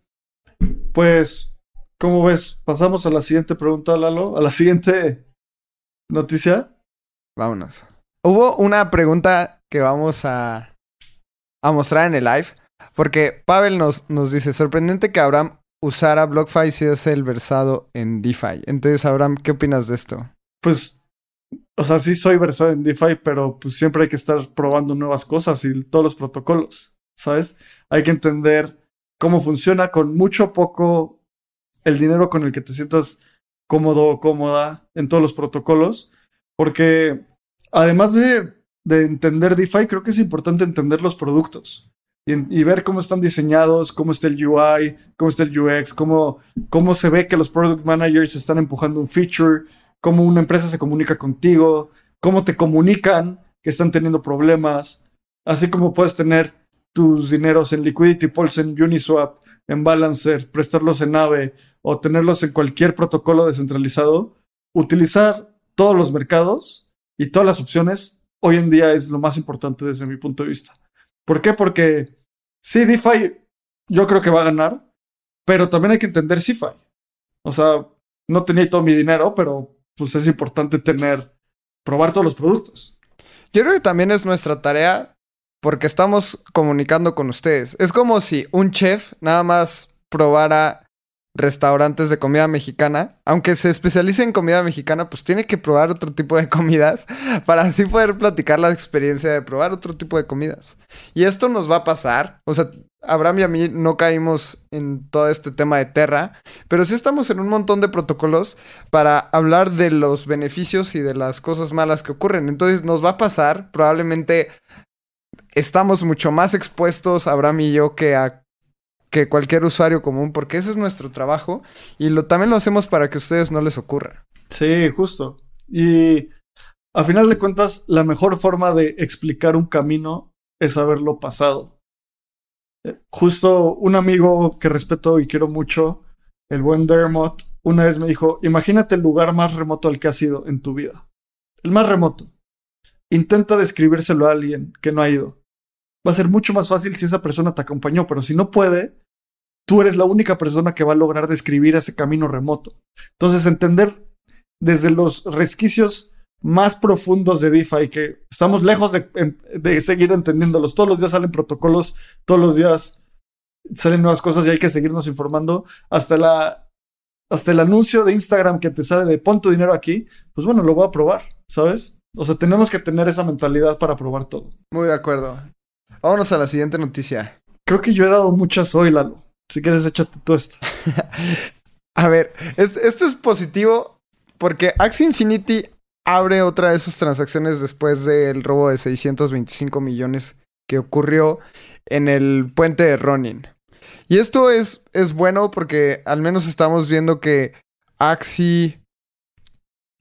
pues, ¿cómo ves? Pasamos a la siguiente pregunta, Lalo, a la siguiente noticia. Vámonos. Hubo una pregunta que vamos a, a mostrar en el live, porque Pavel nos, nos dice, sorprendente que Abraham usara BlockFi si es el versado en DeFi. Entonces, Abraham, ¿qué opinas de esto? Pues o sea, sí soy versado en DeFi, pero pues siempre hay que estar probando nuevas cosas y todos los protocolos, ¿sabes? Hay que entender cómo funciona con mucho o poco el dinero con el que te sientas cómodo o cómoda en todos los protocolos, porque además de, de entender DeFi, creo que es importante entender los productos. Y, y, ver cómo están diseñados, cómo está el UI, cómo está el UX, cómo, cómo se ve que los product managers están empujando un feature, cómo una empresa se comunica contigo, cómo te comunican que están teniendo problemas, así como puedes tener tus dineros en Liquidity Pulse, en Uniswap, en Balancer, prestarlos en AVE o tenerlos en cualquier protocolo descentralizado, utilizar todos los mercados y todas las opciones hoy en día es lo más importante desde mi punto de vista. ¿Por qué? Porque sí, DeFi yo creo que va a ganar, pero también hay que entender CeFi. O sea, no tenía todo mi dinero, pero pues es importante tener, probar todos los productos. Yo creo que también es nuestra tarea porque estamos comunicando con ustedes. Es como si un chef nada más probara restaurantes de comida mexicana, aunque se especialice en comida mexicana, pues tiene que probar otro tipo de comidas para así poder platicar la experiencia de probar otro tipo de comidas. Y esto nos va a pasar, o sea, Abraham y a mí no caímos en todo este tema de Terra, pero sí estamos en un montón de protocolos para hablar de los beneficios y de las cosas malas que ocurren. Entonces nos va a pasar, probablemente estamos mucho más expuestos, Abraham y yo, que a que cualquier usuario común, porque ese es nuestro trabajo y lo, también lo hacemos para que a ustedes no les ocurra. Sí, justo. Y a final de cuentas, la mejor forma de explicar un camino es haberlo pasado. Eh, justo un amigo que respeto y quiero mucho, el buen Dermot, una vez me dijo, imagínate el lugar más remoto al que has ido en tu vida. El más remoto. Intenta describírselo a alguien que no ha ido. Va a ser mucho más fácil si esa persona te acompañó, pero si no puede, tú eres la única persona que va a lograr describir ese camino remoto. Entonces, entender desde los resquicios más profundos de DeFi, que estamos lejos de, seguir entendiéndolos. Todos los días salen protocolos, todos los días salen nuevas cosas y hay que seguirnos informando. Hasta, la, hasta el anuncio de Instagram que te sale de pon tu dinero aquí, pues bueno, lo voy a probar, ¿sabes? O sea, tenemos que tener esa mentalidad para probar todo. Muy de acuerdo. Vámonos a la siguiente noticia. Creo que yo he dado muchas hoy, Lalo. Si quieres, échate tú esta. a ver, esto es positivo porque Axie Infinity abre otra de sus transacciones después del robo de 625 millones que ocurrió en el puente de Ronin. Y esto es, es bueno porque al menos estamos viendo que Axie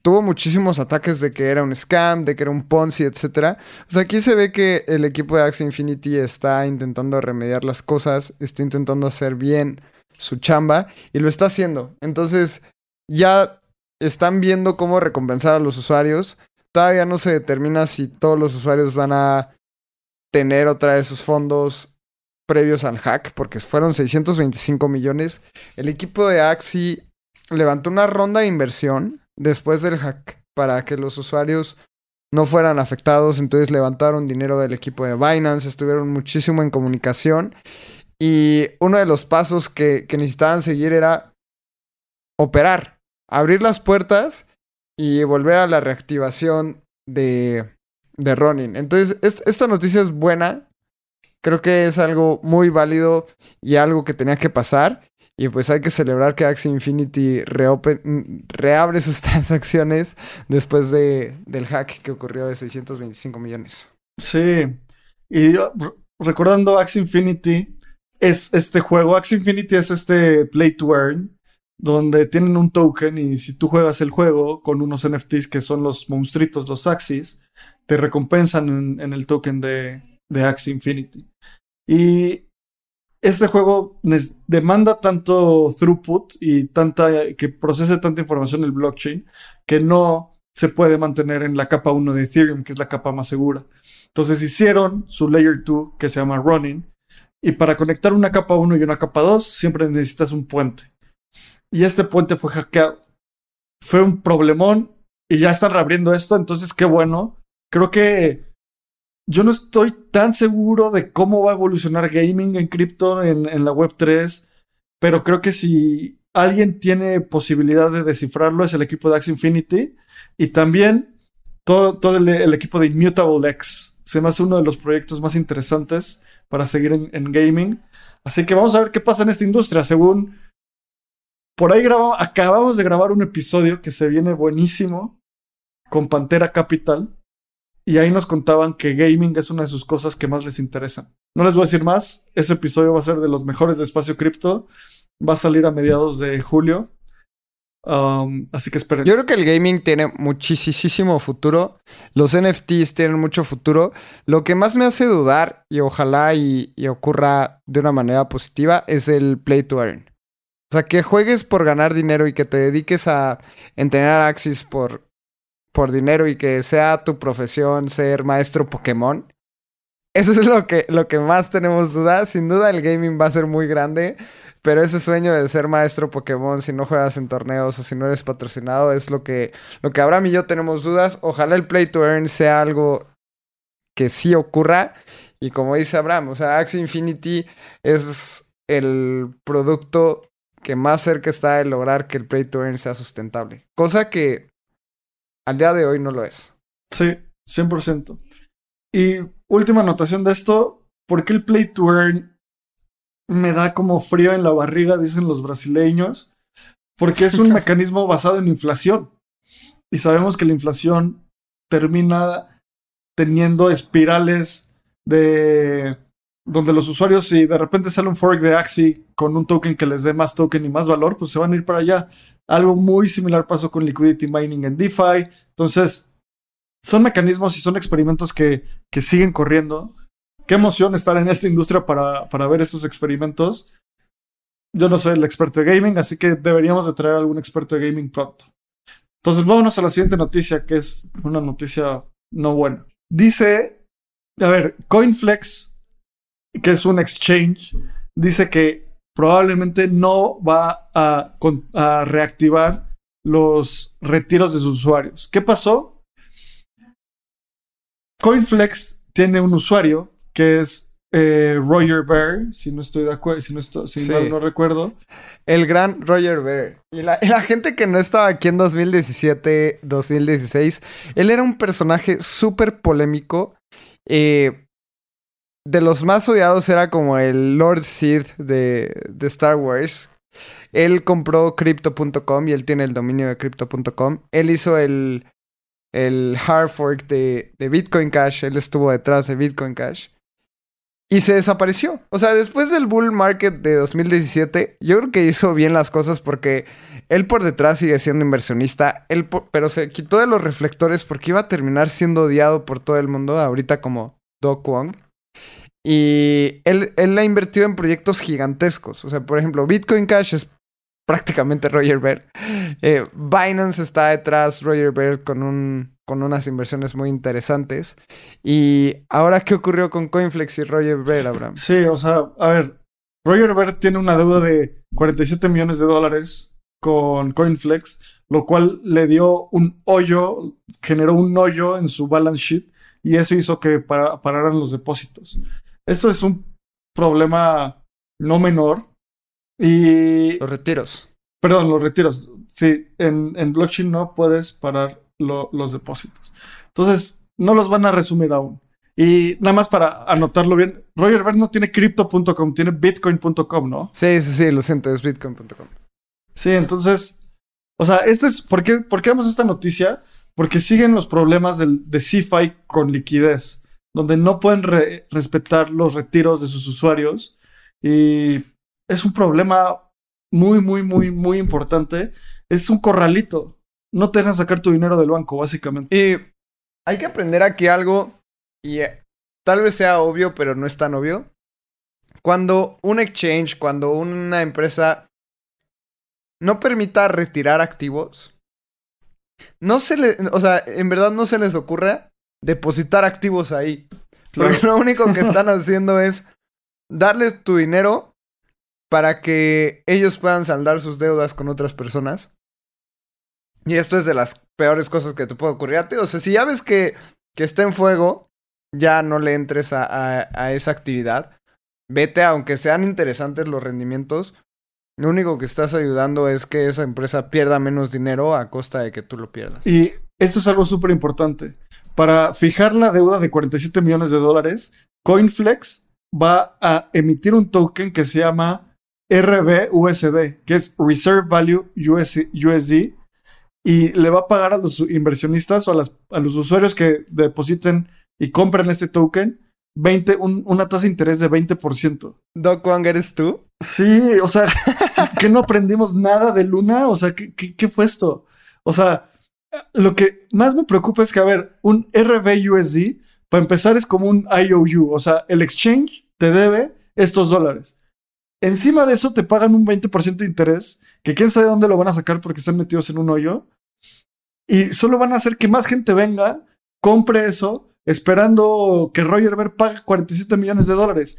tuvo muchísimos ataques de que era un scam, de que era un Ponzi, etc. Pues aquí se ve que el equipo de Axie Infinity está intentando remediar las cosas, está intentando hacer bien su chamba y lo está haciendo. Entonces ya están viendo cómo recompensar a los usuarios. Todavía no se determina si todos los usuarios van a tener otra vez sus fondos previos al hack, porque fueron 625 millones. El equipo de Axi levantó una ronda de inversión después del hack para que los usuarios no fueran afectados. Entonces levantaron dinero del equipo de Binance, estuvieron muchísimo en comunicación. Y uno de los pasos que, necesitaban seguir era operar abrir las puertas y volver a la reactivación de, de Ronin. Entonces, esta noticia es buena. Creo que es algo muy válido y algo que tenía que pasar. Y pues hay que celebrar que Axie Infinity reabre sus transacciones después de, del hack que ocurrió de 625 millones. Sí. Y recordando Axie Infinity, es este juego. Axie Infinity es este play to earn donde tienen un token y si tú juegas el juego con unos NFTs que son los monstruitos, los Axis, te recompensan en, el token de, de Axie Infinity. Y este juego demanda tanto throughput y tanta que procese tanta información el blockchain que no se puede mantener en la capa 1 de Ethereum, que es la capa más segura. Entonces hicieron su layer 2 que se llama Running y para conectar una capa 1 y una capa 2 siempre necesitas un puente y este puente fue hackeado. Fue un problemón y ya están reabriendo esto, entonces qué bueno. Creo que yo no estoy tan seguro de cómo va a evolucionar gaming en cripto en, la web 3, pero creo que si alguien tiene posibilidad de descifrarlo es el equipo de Axie Infinity y también todo, todo el, equipo de Immutable X. Se me hace uno de los proyectos más interesantes para seguir en, en gaming. Así que vamos a ver qué pasa en esta industria. Según por ahí acabamos de grabar un episodio que se viene buenísimo con Pantera Capital. Y ahí nos contaban que gaming es una de sus cosas que más les interesan. No les voy a decir más. Ese episodio va a ser de los mejores de Espacio Cripto. Va a salir a mediados de julio. Um, así que esperen. Yo creo que el gaming tiene muchísimo futuro. Los NFTs tienen mucho futuro. Lo que más me hace dudar, y ojalá y ocurra de una manera positiva, es el play to earn. O sea, que juegues por ganar dinero y que te dediques a entrenar Axis por, por dinero y que sea tu profesión ser maestro Pokémon. Eso es lo que, lo que más tenemos dudas. Sin duda el gaming va a ser muy grande, pero ese sueño de ser maestro Pokémon si no juegas en torneos o si no eres patrocinado es lo que, lo que Abraham y yo tenemos dudas. Ojalá el Play to Earn sea algo que sí ocurra. Y como dice Abraham, o sea, Axie Infinity es el producto que más cerca está de lograr que el play to earn sea sustentable. Cosa que al día de hoy no lo es. Sí, 100%. Y última anotación de esto, ¿por qué el play to earn me da como frío en la barriga, dicen los brasileños, porque es un mecanismo basado en inflación. Y sabemos que la inflación termina teniendo espirales de donde los usuarios, si de repente sale un fork de Axie con un token que les dé más token y más valor, pues se van a ir para allá. Algo muy similar pasó con liquidity mining en DeFi. Entonces, son mecanismos y son experimentos que, que siguen corriendo. Qué emoción estar en esta industria para, para ver estos experimentos. Yo no soy el experto de gaming, así que deberíamos de traer algún experto de gaming pronto. Entonces, vámonos a la siguiente noticia, que es una noticia no buena. Dice, a ver, CoinFlex, que es un exchange, dice que probablemente no va a, a reactivar los retiros de sus usuarios. ¿Qué pasó? CoinFlex tiene un usuario que es eh, Roger Bear, si no estoy de acuerdo, si no, estoy, si no, recuerdo. El gran Roger Bear. Y la, gente que no estaba aquí en 2017, 2016, él era un personaje súper polémico. Eh, de los más odiados era como el Lord Sith de, Star Wars. Él compró crypto.com y él tiene el dominio de crypto.com. Él hizo el, hard fork de, Bitcoin Cash. Él estuvo detrás de Bitcoin Cash. Y se desapareció. O sea, después del bull market de 2017, yo creo que hizo bien las cosas porque él por detrás sigue siendo inversionista, él pero se quitó de los reflectores porque iba a terminar siendo odiado por todo el mundo, ahorita como Do Kwon. Y él, él ha invertido en proyectos gigantescos. O sea, por ejemplo, Bitcoin Cash es prácticamente Roger Ver. Eh, Binance está detrás, Roger Ver, con, un, con unas inversiones muy interesantes. Y ahora, ¿qué ocurrió con Coinflex y Roger Ver, Abraham? Sí, o sea, a ver, Roger Ver tiene una deuda de 47 millones de dólares con Coinflex, lo cual le dio un hoyo, generó un hoyo en su balance sheet y eso hizo que pararan los depósitos. Esto es un problema no menor y... Los retiros. Perdón, los retiros. Sí, en, en blockchain no puedes parar los depósitos. Entonces, no los van a resumir aún. Y nada más para anotarlo bien, Roger Ver no tiene crypto.com, tiene bitcoin.com, ¿no? Sí, sí, sí, lo siento, es bitcoin.com. Sí, entonces, o sea, este es, ¿por qué, ¿por qué damos esta noticia? Porque siguen los problemas del, de CeFi con liquidez, donde no pueden respetar los retiros de sus usuarios y es un problema muy, muy, muy, muy importante. Es un corralito. No te dejan sacar tu dinero del banco, básicamente. Y hay que aprender aquí algo, y eh, tal vez sea obvio, pero no es tan obvio. Cuando un exchange, cuando una empresa no permita retirar activos, no se le, o sea, en verdad no se les ocurre depositar activos ahí. Porque lo único que están haciendo es darles tu dinero para que ellos puedan saldar sus deudas con otras personas. Y esto es de las peores cosas que te puede ocurrir a ti. O sea, si ya ves que, que está en fuego, ya no le entres a, a, esa actividad. Vete, aunque sean interesantes los rendimientos, lo único que estás ayudando es que esa empresa pierda menos dinero a costa de que tú lo pierdas. Y esto es algo súper importante. Para fijar la deuda de 47 millones de dólares, CoinFlex va a emitir un token que se llama RBUSD, que es Reserve Value USD, y le va a pagar a los inversionistas o a, los usuarios que depositen y compren este token 20, una tasa de interés de 20%. Doc Wang, ¿eres tú? Sí, o sea, que no aprendimos nada de Luna, o sea, ¿qué, ¿qué, fue esto? O sea, lo que más me preocupa es que, a ver, un RBUSD, para empezar, es como un IOU, o sea, el exchange te debe estos dólares. Encima de eso te pagan un 20% de interés, que quién sabe dónde lo van a sacar porque están metidos en un hoyo. Y solo van a hacer que más gente venga, compre eso, esperando que Roger Ver pague 47 millones de dólares.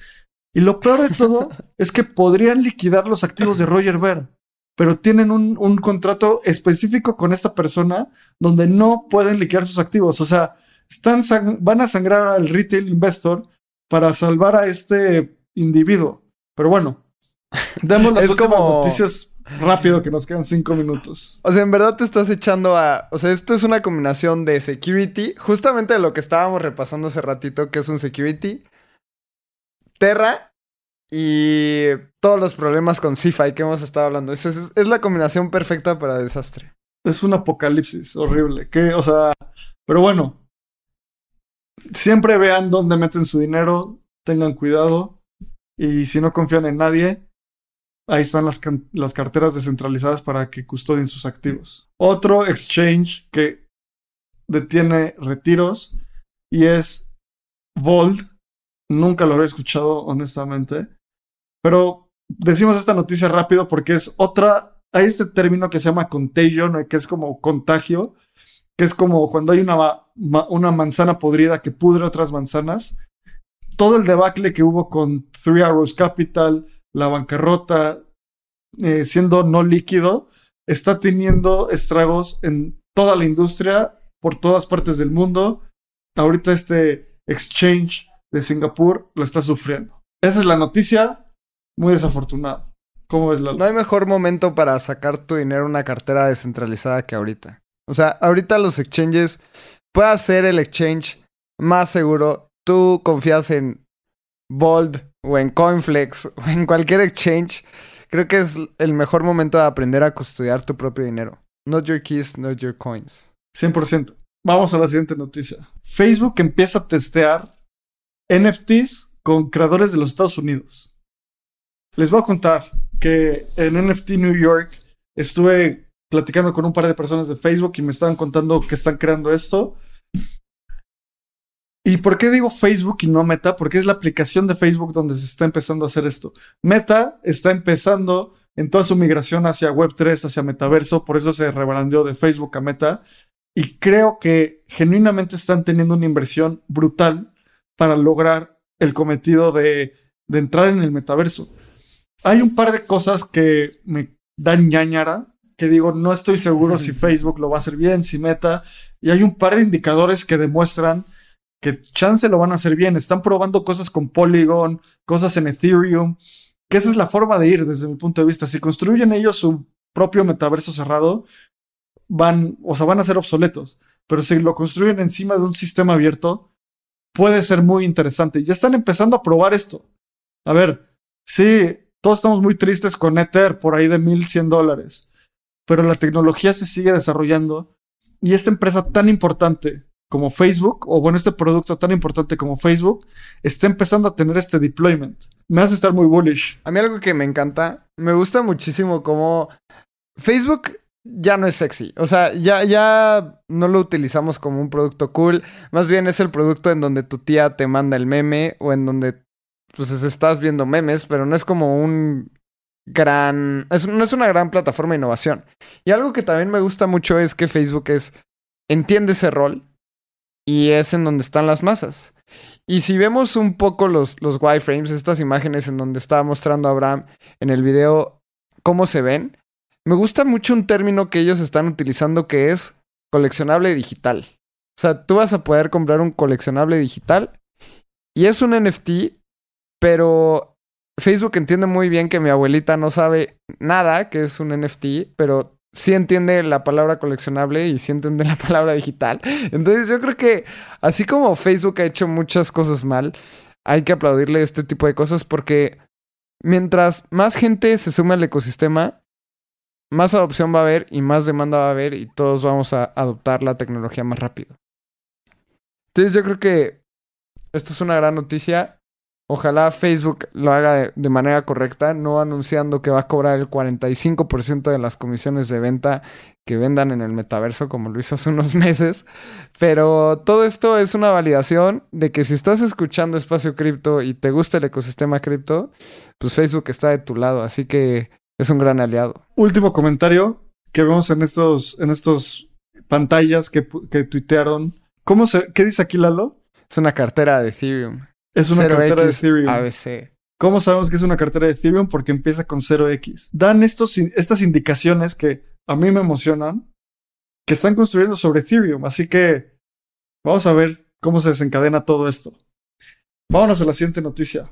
Y lo peor de todo es que podrían liquidar los activos de Roger Ver, pero tienen un, un, contrato específico con esta persona donde no pueden liquidar sus activos. O sea, están van a sangrar al retail investor para salvar a este individuo. Pero bueno, Demos las es como... noticias rápido que nos quedan cinco minutos. O sea, en verdad te estás echando a. O sea, esto es una combinación de security, justamente de lo que estábamos repasando hace ratito, que es un security, Terra y todos los problemas con CeFi que hemos estado hablando. Es, es, la combinación perfecta para desastre. Es un apocalipsis horrible. Que, o sea, pero bueno. Siempre vean dónde meten su dinero, tengan cuidado. Y si no confían en nadie, ahí están las, las carteras descentralizadas para que custodien sus activos. Otro exchange que detiene retiros y es Vault. Nunca lo había escuchado, honestamente. Pero decimos esta noticia rápido porque es otra. Hay este término que se llama contagion, que es como contagio, que es como cuando hay una, una manzana podrida que pudre otras manzanas. Todo el debacle que hubo con Three Arrows Capital, la bancarrota, eh, siendo no líquido, está teniendo estragos en toda la industria, por todas partes del mundo. Ahorita este exchange de Singapur lo está sufriendo. Esa es la noticia. Muy desafortunado. ¿Cómo es la... No hay mejor momento para sacar tu dinero en una cartera descentralizada que ahorita. O sea, ahorita los exchanges, puede ser el exchange más seguro. Tú confías en Bold o en Coinflex o en cualquier exchange. Creo que es el mejor momento de aprender a custodiar tu propio dinero. Not your keys, not your coins. 100%. Vamos a la siguiente noticia. Facebook empieza a testear NFTs con creadores de los Estados Unidos. Les voy a contar que en NFT New York estuve platicando con un par de personas de Facebook y me estaban contando que están creando esto. ¿Y por qué digo Facebook y no Meta? Porque es la aplicación de Facebook donde se está empezando a hacer esto. Meta está empezando en toda su migración hacia Web3, hacia Metaverso, por eso se rebrandeó de Facebook a Meta. Y creo que genuinamente están teniendo una inversión brutal para lograr el cometido de, de entrar en el metaverso. Hay un par de cosas que me dan ñañara, que digo, no estoy seguro si Facebook lo va a hacer bien, si Meta, y hay un par de indicadores que demuestran que chance lo van a hacer bien. Están probando cosas con Polygon, cosas en Ethereum, que esa es la forma de ir desde mi punto de vista. Si construyen ellos su propio metaverso cerrado, van, o sea, van a ser obsoletos. Pero si lo construyen encima de un sistema abierto, puede ser muy interesante. Ya están empezando a probar esto. A ver, sí, todos estamos muy tristes con Ether por ahí de 1100 dólares, pero la tecnología se sigue desarrollando y esta empresa tan importante como Facebook, o bueno, este producto tan importante como Facebook, está empezando a tener este deployment. Me hace estar muy bullish. A mí algo que me encanta, me gusta muchísimo cómo Facebook ya no es sexy. O sea, ya, ya no lo utilizamos como un producto cool. Más bien es el producto en donde tu tía te manda el meme o en donde pues estás viendo memes, pero no es como un gran... no es una gran plataforma de innovación. Y algo que también me gusta mucho es que Facebook es... entiende ese rol y es en donde están las masas. Y si vemos un poco los, los wireframes, estas imágenes en donde estaba mostrando Abraham en el video, cómo se ven, me gusta mucho un término que ellos están utilizando que es coleccionable digital. O sea, tú vas a poder comprar un coleccionable digital y es un NFT, pero Facebook entiende muy bien que mi abuelita no sabe nada que es un NFT, pero sí entiende la palabra coleccionable y sí entiende la palabra digital. Entonces yo creo que así como Facebook ha hecho muchas cosas mal, hay que aplaudirle este tipo de cosas porque mientras más gente se suma al ecosistema, más adopción va a haber y más demanda va a haber y todos vamos a adoptar la tecnología más rápido. Entonces yo creo que esto es una gran noticia. Ojalá Facebook lo haga de, manera correcta, no anunciando que va a cobrar el 45% de las comisiones de venta que vendan en el metaverso, como lo hizo hace unos meses. Pero todo esto es una validación de que si estás escuchando Espacio Cripto y te gusta el ecosistema cripto, pues Facebook está de tu lado. Así que es un gran aliado. Último comentario que vemos en estos, en estos pantallas que, que tuitearon. ¿Cómo se, ¿Qué dice aquí Lalo? Es una cartera de Ethereum. Es una cartera de Ethereum. ABC. ¿Cómo sabemos que es una cartera de Ethereum? Porque empieza con 0x. Dan estos, estas indicaciones que a mí me emocionan, que están construyendo sobre Ethereum. Así que vamos a ver cómo se desencadena todo esto. Vámonos a la siguiente noticia.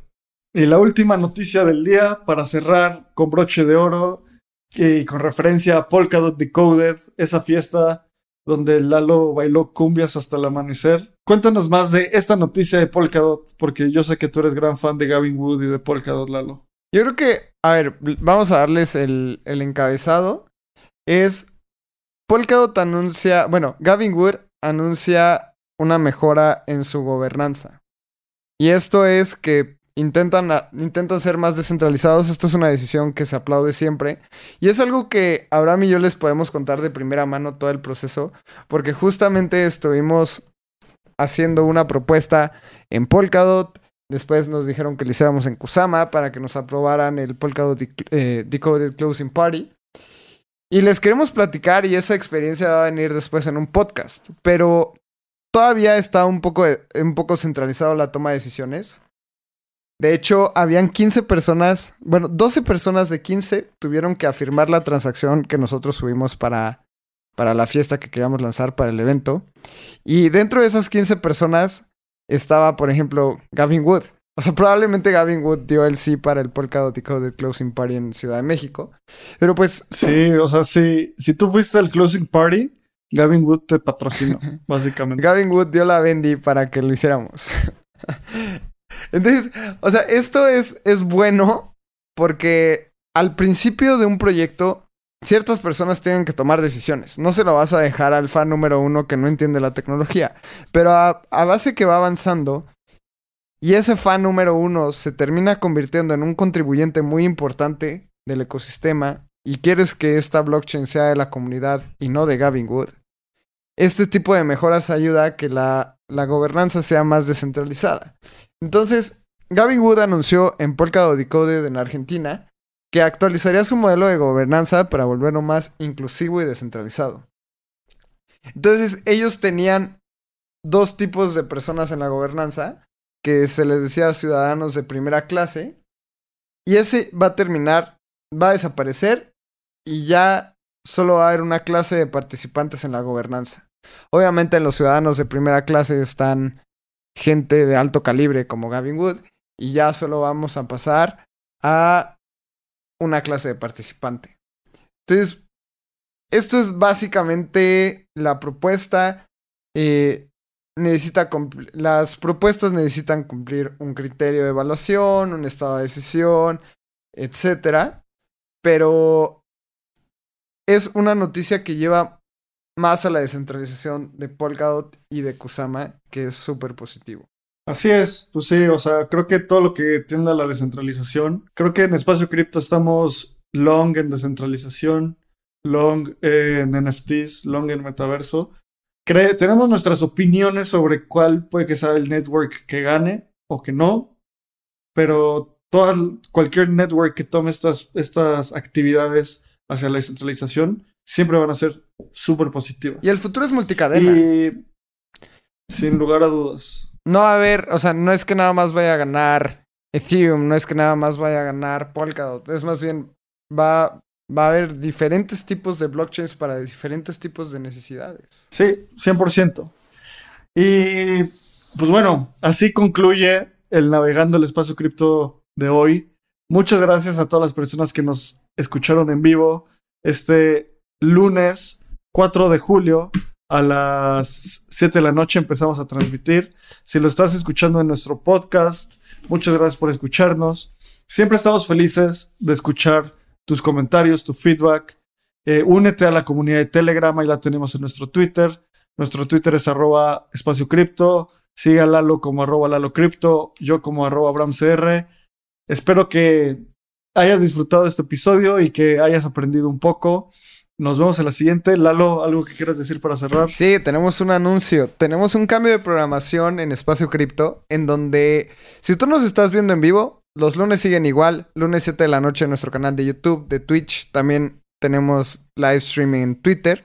Y la última noticia del día, para cerrar con broche de oro y con referencia a Polkadot Decoded, esa fiesta donde Lalo bailó cumbias hasta el amanecer. Cuéntanos más de esta noticia de Polkadot, porque yo sé que tú eres gran fan de Gavin Wood y de Polkadot, Lalo. Yo creo que, a ver, vamos a darles el, encabezado. Es Polkadot anuncia, bueno, Gavin Wood anuncia una mejora en su gobernanza. Y esto es que intentan, intentan ser más descentralizados. Esto es una decisión que se aplaude siempre. Y es algo que Abraham y yo les podemos contar de primera mano todo el proceso, porque justamente estuvimos haciendo una propuesta en Polkadot. Después nos dijeron que lo hiciéramos en Kusama para que nos aprobaran el Polkadot eh, Decoded Closing Party. Y les queremos platicar y esa experiencia va a venir después en un podcast. Pero todavía está un poco, un poco centralizado la toma de decisiones. De hecho, habían 15 personas, bueno, 12 personas de 15 tuvieron que afirmar la transacción que nosotros subimos para, para la fiesta que queríamos lanzar para el evento. Y dentro de esas 15 personas estaba, por ejemplo, Gavin Wood. O sea, probablemente Gavin Wood dio el sí para el Polkadot de Closing Party en Ciudad de México. Pero pues... Sí, o sea, si, si tú fuiste al Closing Party, Gavin Wood te patrocinó, básicamente. Gavin Wood dio la bendy para que lo hiciéramos. Entonces, o sea, esto es, es bueno porque al principio de un proyecto, ciertas personas tienen que tomar decisiones. No se lo vas a dejar al fan número uno que no entiende la tecnología. Pero a, base que va avanzando y ese fan número uno se termina convirtiendo en un contribuyente muy importante del ecosistema y quieres que esta blockchain sea de la comunidad y no de Gavin Wood, este tipo de mejoras ayuda a que la, la gobernanza sea más descentralizada. Entonces, Gavin Wood anunció en Polkadot Decoded en Argentina que actualizaría su modelo de gobernanza para volverlo más inclusivo y descentralizado. Entonces, ellos tenían dos tipos de personas en la gobernanza, que se les decía ciudadanos de primera clase, y ese va a terminar, va a desaparecer y ya solo va a haber una clase de participantes en la gobernanza. Obviamente los ciudadanos de primera clase están gente de alto calibre como Gavin Wood y ya solo vamos a pasar a una clase de participante. Entonces, esto es básicamente la propuesta. Eh, necesita las propuestas necesitan cumplir un criterio de evaluación, un estado de decisión, etc. Pero es una noticia que lleva más a la descentralización de Polkadot y de Kusama, que es súper positivo. Así es, pues sí, o sea, creo que todo lo que tienda a la descentralización, creo que en Espacio Cripto estamos long en descentralización, long en NFTs, long en metaverso. tenemos nuestras opiniones sobre cuál puede que sea el network que gane o que no, pero todas, cualquier network que tome estas, estas actividades hacia la descentralización siempre van a ser súper positivas. Y el futuro es multicadena. Y sin lugar a dudas. No va a haber, o sea, no es que nada más vaya a ganar Ethereum, no es que nada más vaya a ganar Polkadot, es más bien va, va a haber diferentes tipos de blockchains para diferentes tipos de necesidades. Sí, 100%. Y pues bueno, así concluye el Navegando el Espacio Cripto de hoy. Muchas gracias a todas las personas que nos escucharon en vivo este lunes 4 de julio a las 7 de la noche empezamos a transmitir. Si lo estás escuchando en nuestro podcast, muchas gracias por escucharnos. Siempre estamos felices de escuchar tus comentarios, tu feedback. Eh, únete a la comunidad de Telegram, ahí la tenemos en nuestro Twitter. Nuestro Twitter es arroba espacio cripto. Siga Lalo como arroba Lalo Cripto, yo como arroba AbramCR. Espero que hayas disfrutado este episodio y que hayas aprendido un poco. Nos vemos en la siguiente. Lalo, ¿algo que quieras decir para cerrar? Sí, tenemos un anuncio. Tenemos un cambio de programación en Espacio Cripto, en donde si tú nos estás viendo en vivo, los lunes siguen igual. Lunes 7 de la noche en nuestro canal de YouTube, de Twitch. También tenemos live streaming en Twitter.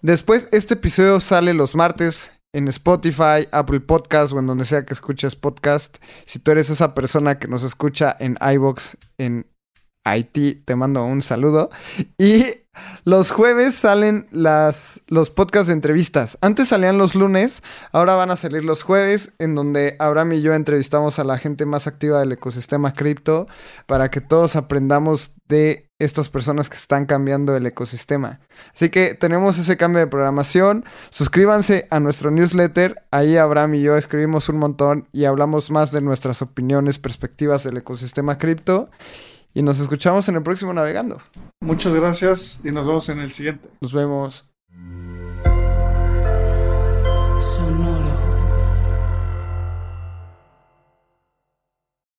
Después, este episodio sale los martes en Spotify, Apple Podcast o en donde sea que escuches podcast. Si tú eres esa persona que nos escucha en iBox en Haití, te mando un saludo. Y Los jueves salen las, los podcasts de entrevistas. Antes salían los lunes, ahora van a salir los jueves, en donde Abraham y yo entrevistamos a la gente más activa del ecosistema cripto para que todos aprendamos de estas personas que están cambiando el ecosistema. Así que tenemos ese cambio de programación. Suscríbanse a nuestro newsletter. Ahí Abraham y yo escribimos un montón y hablamos más de nuestras opiniones, perspectivas del ecosistema cripto. Y nos escuchamos en el próximo Navegando. Muchas gracias y nos vemos en el siguiente. Nos vemos.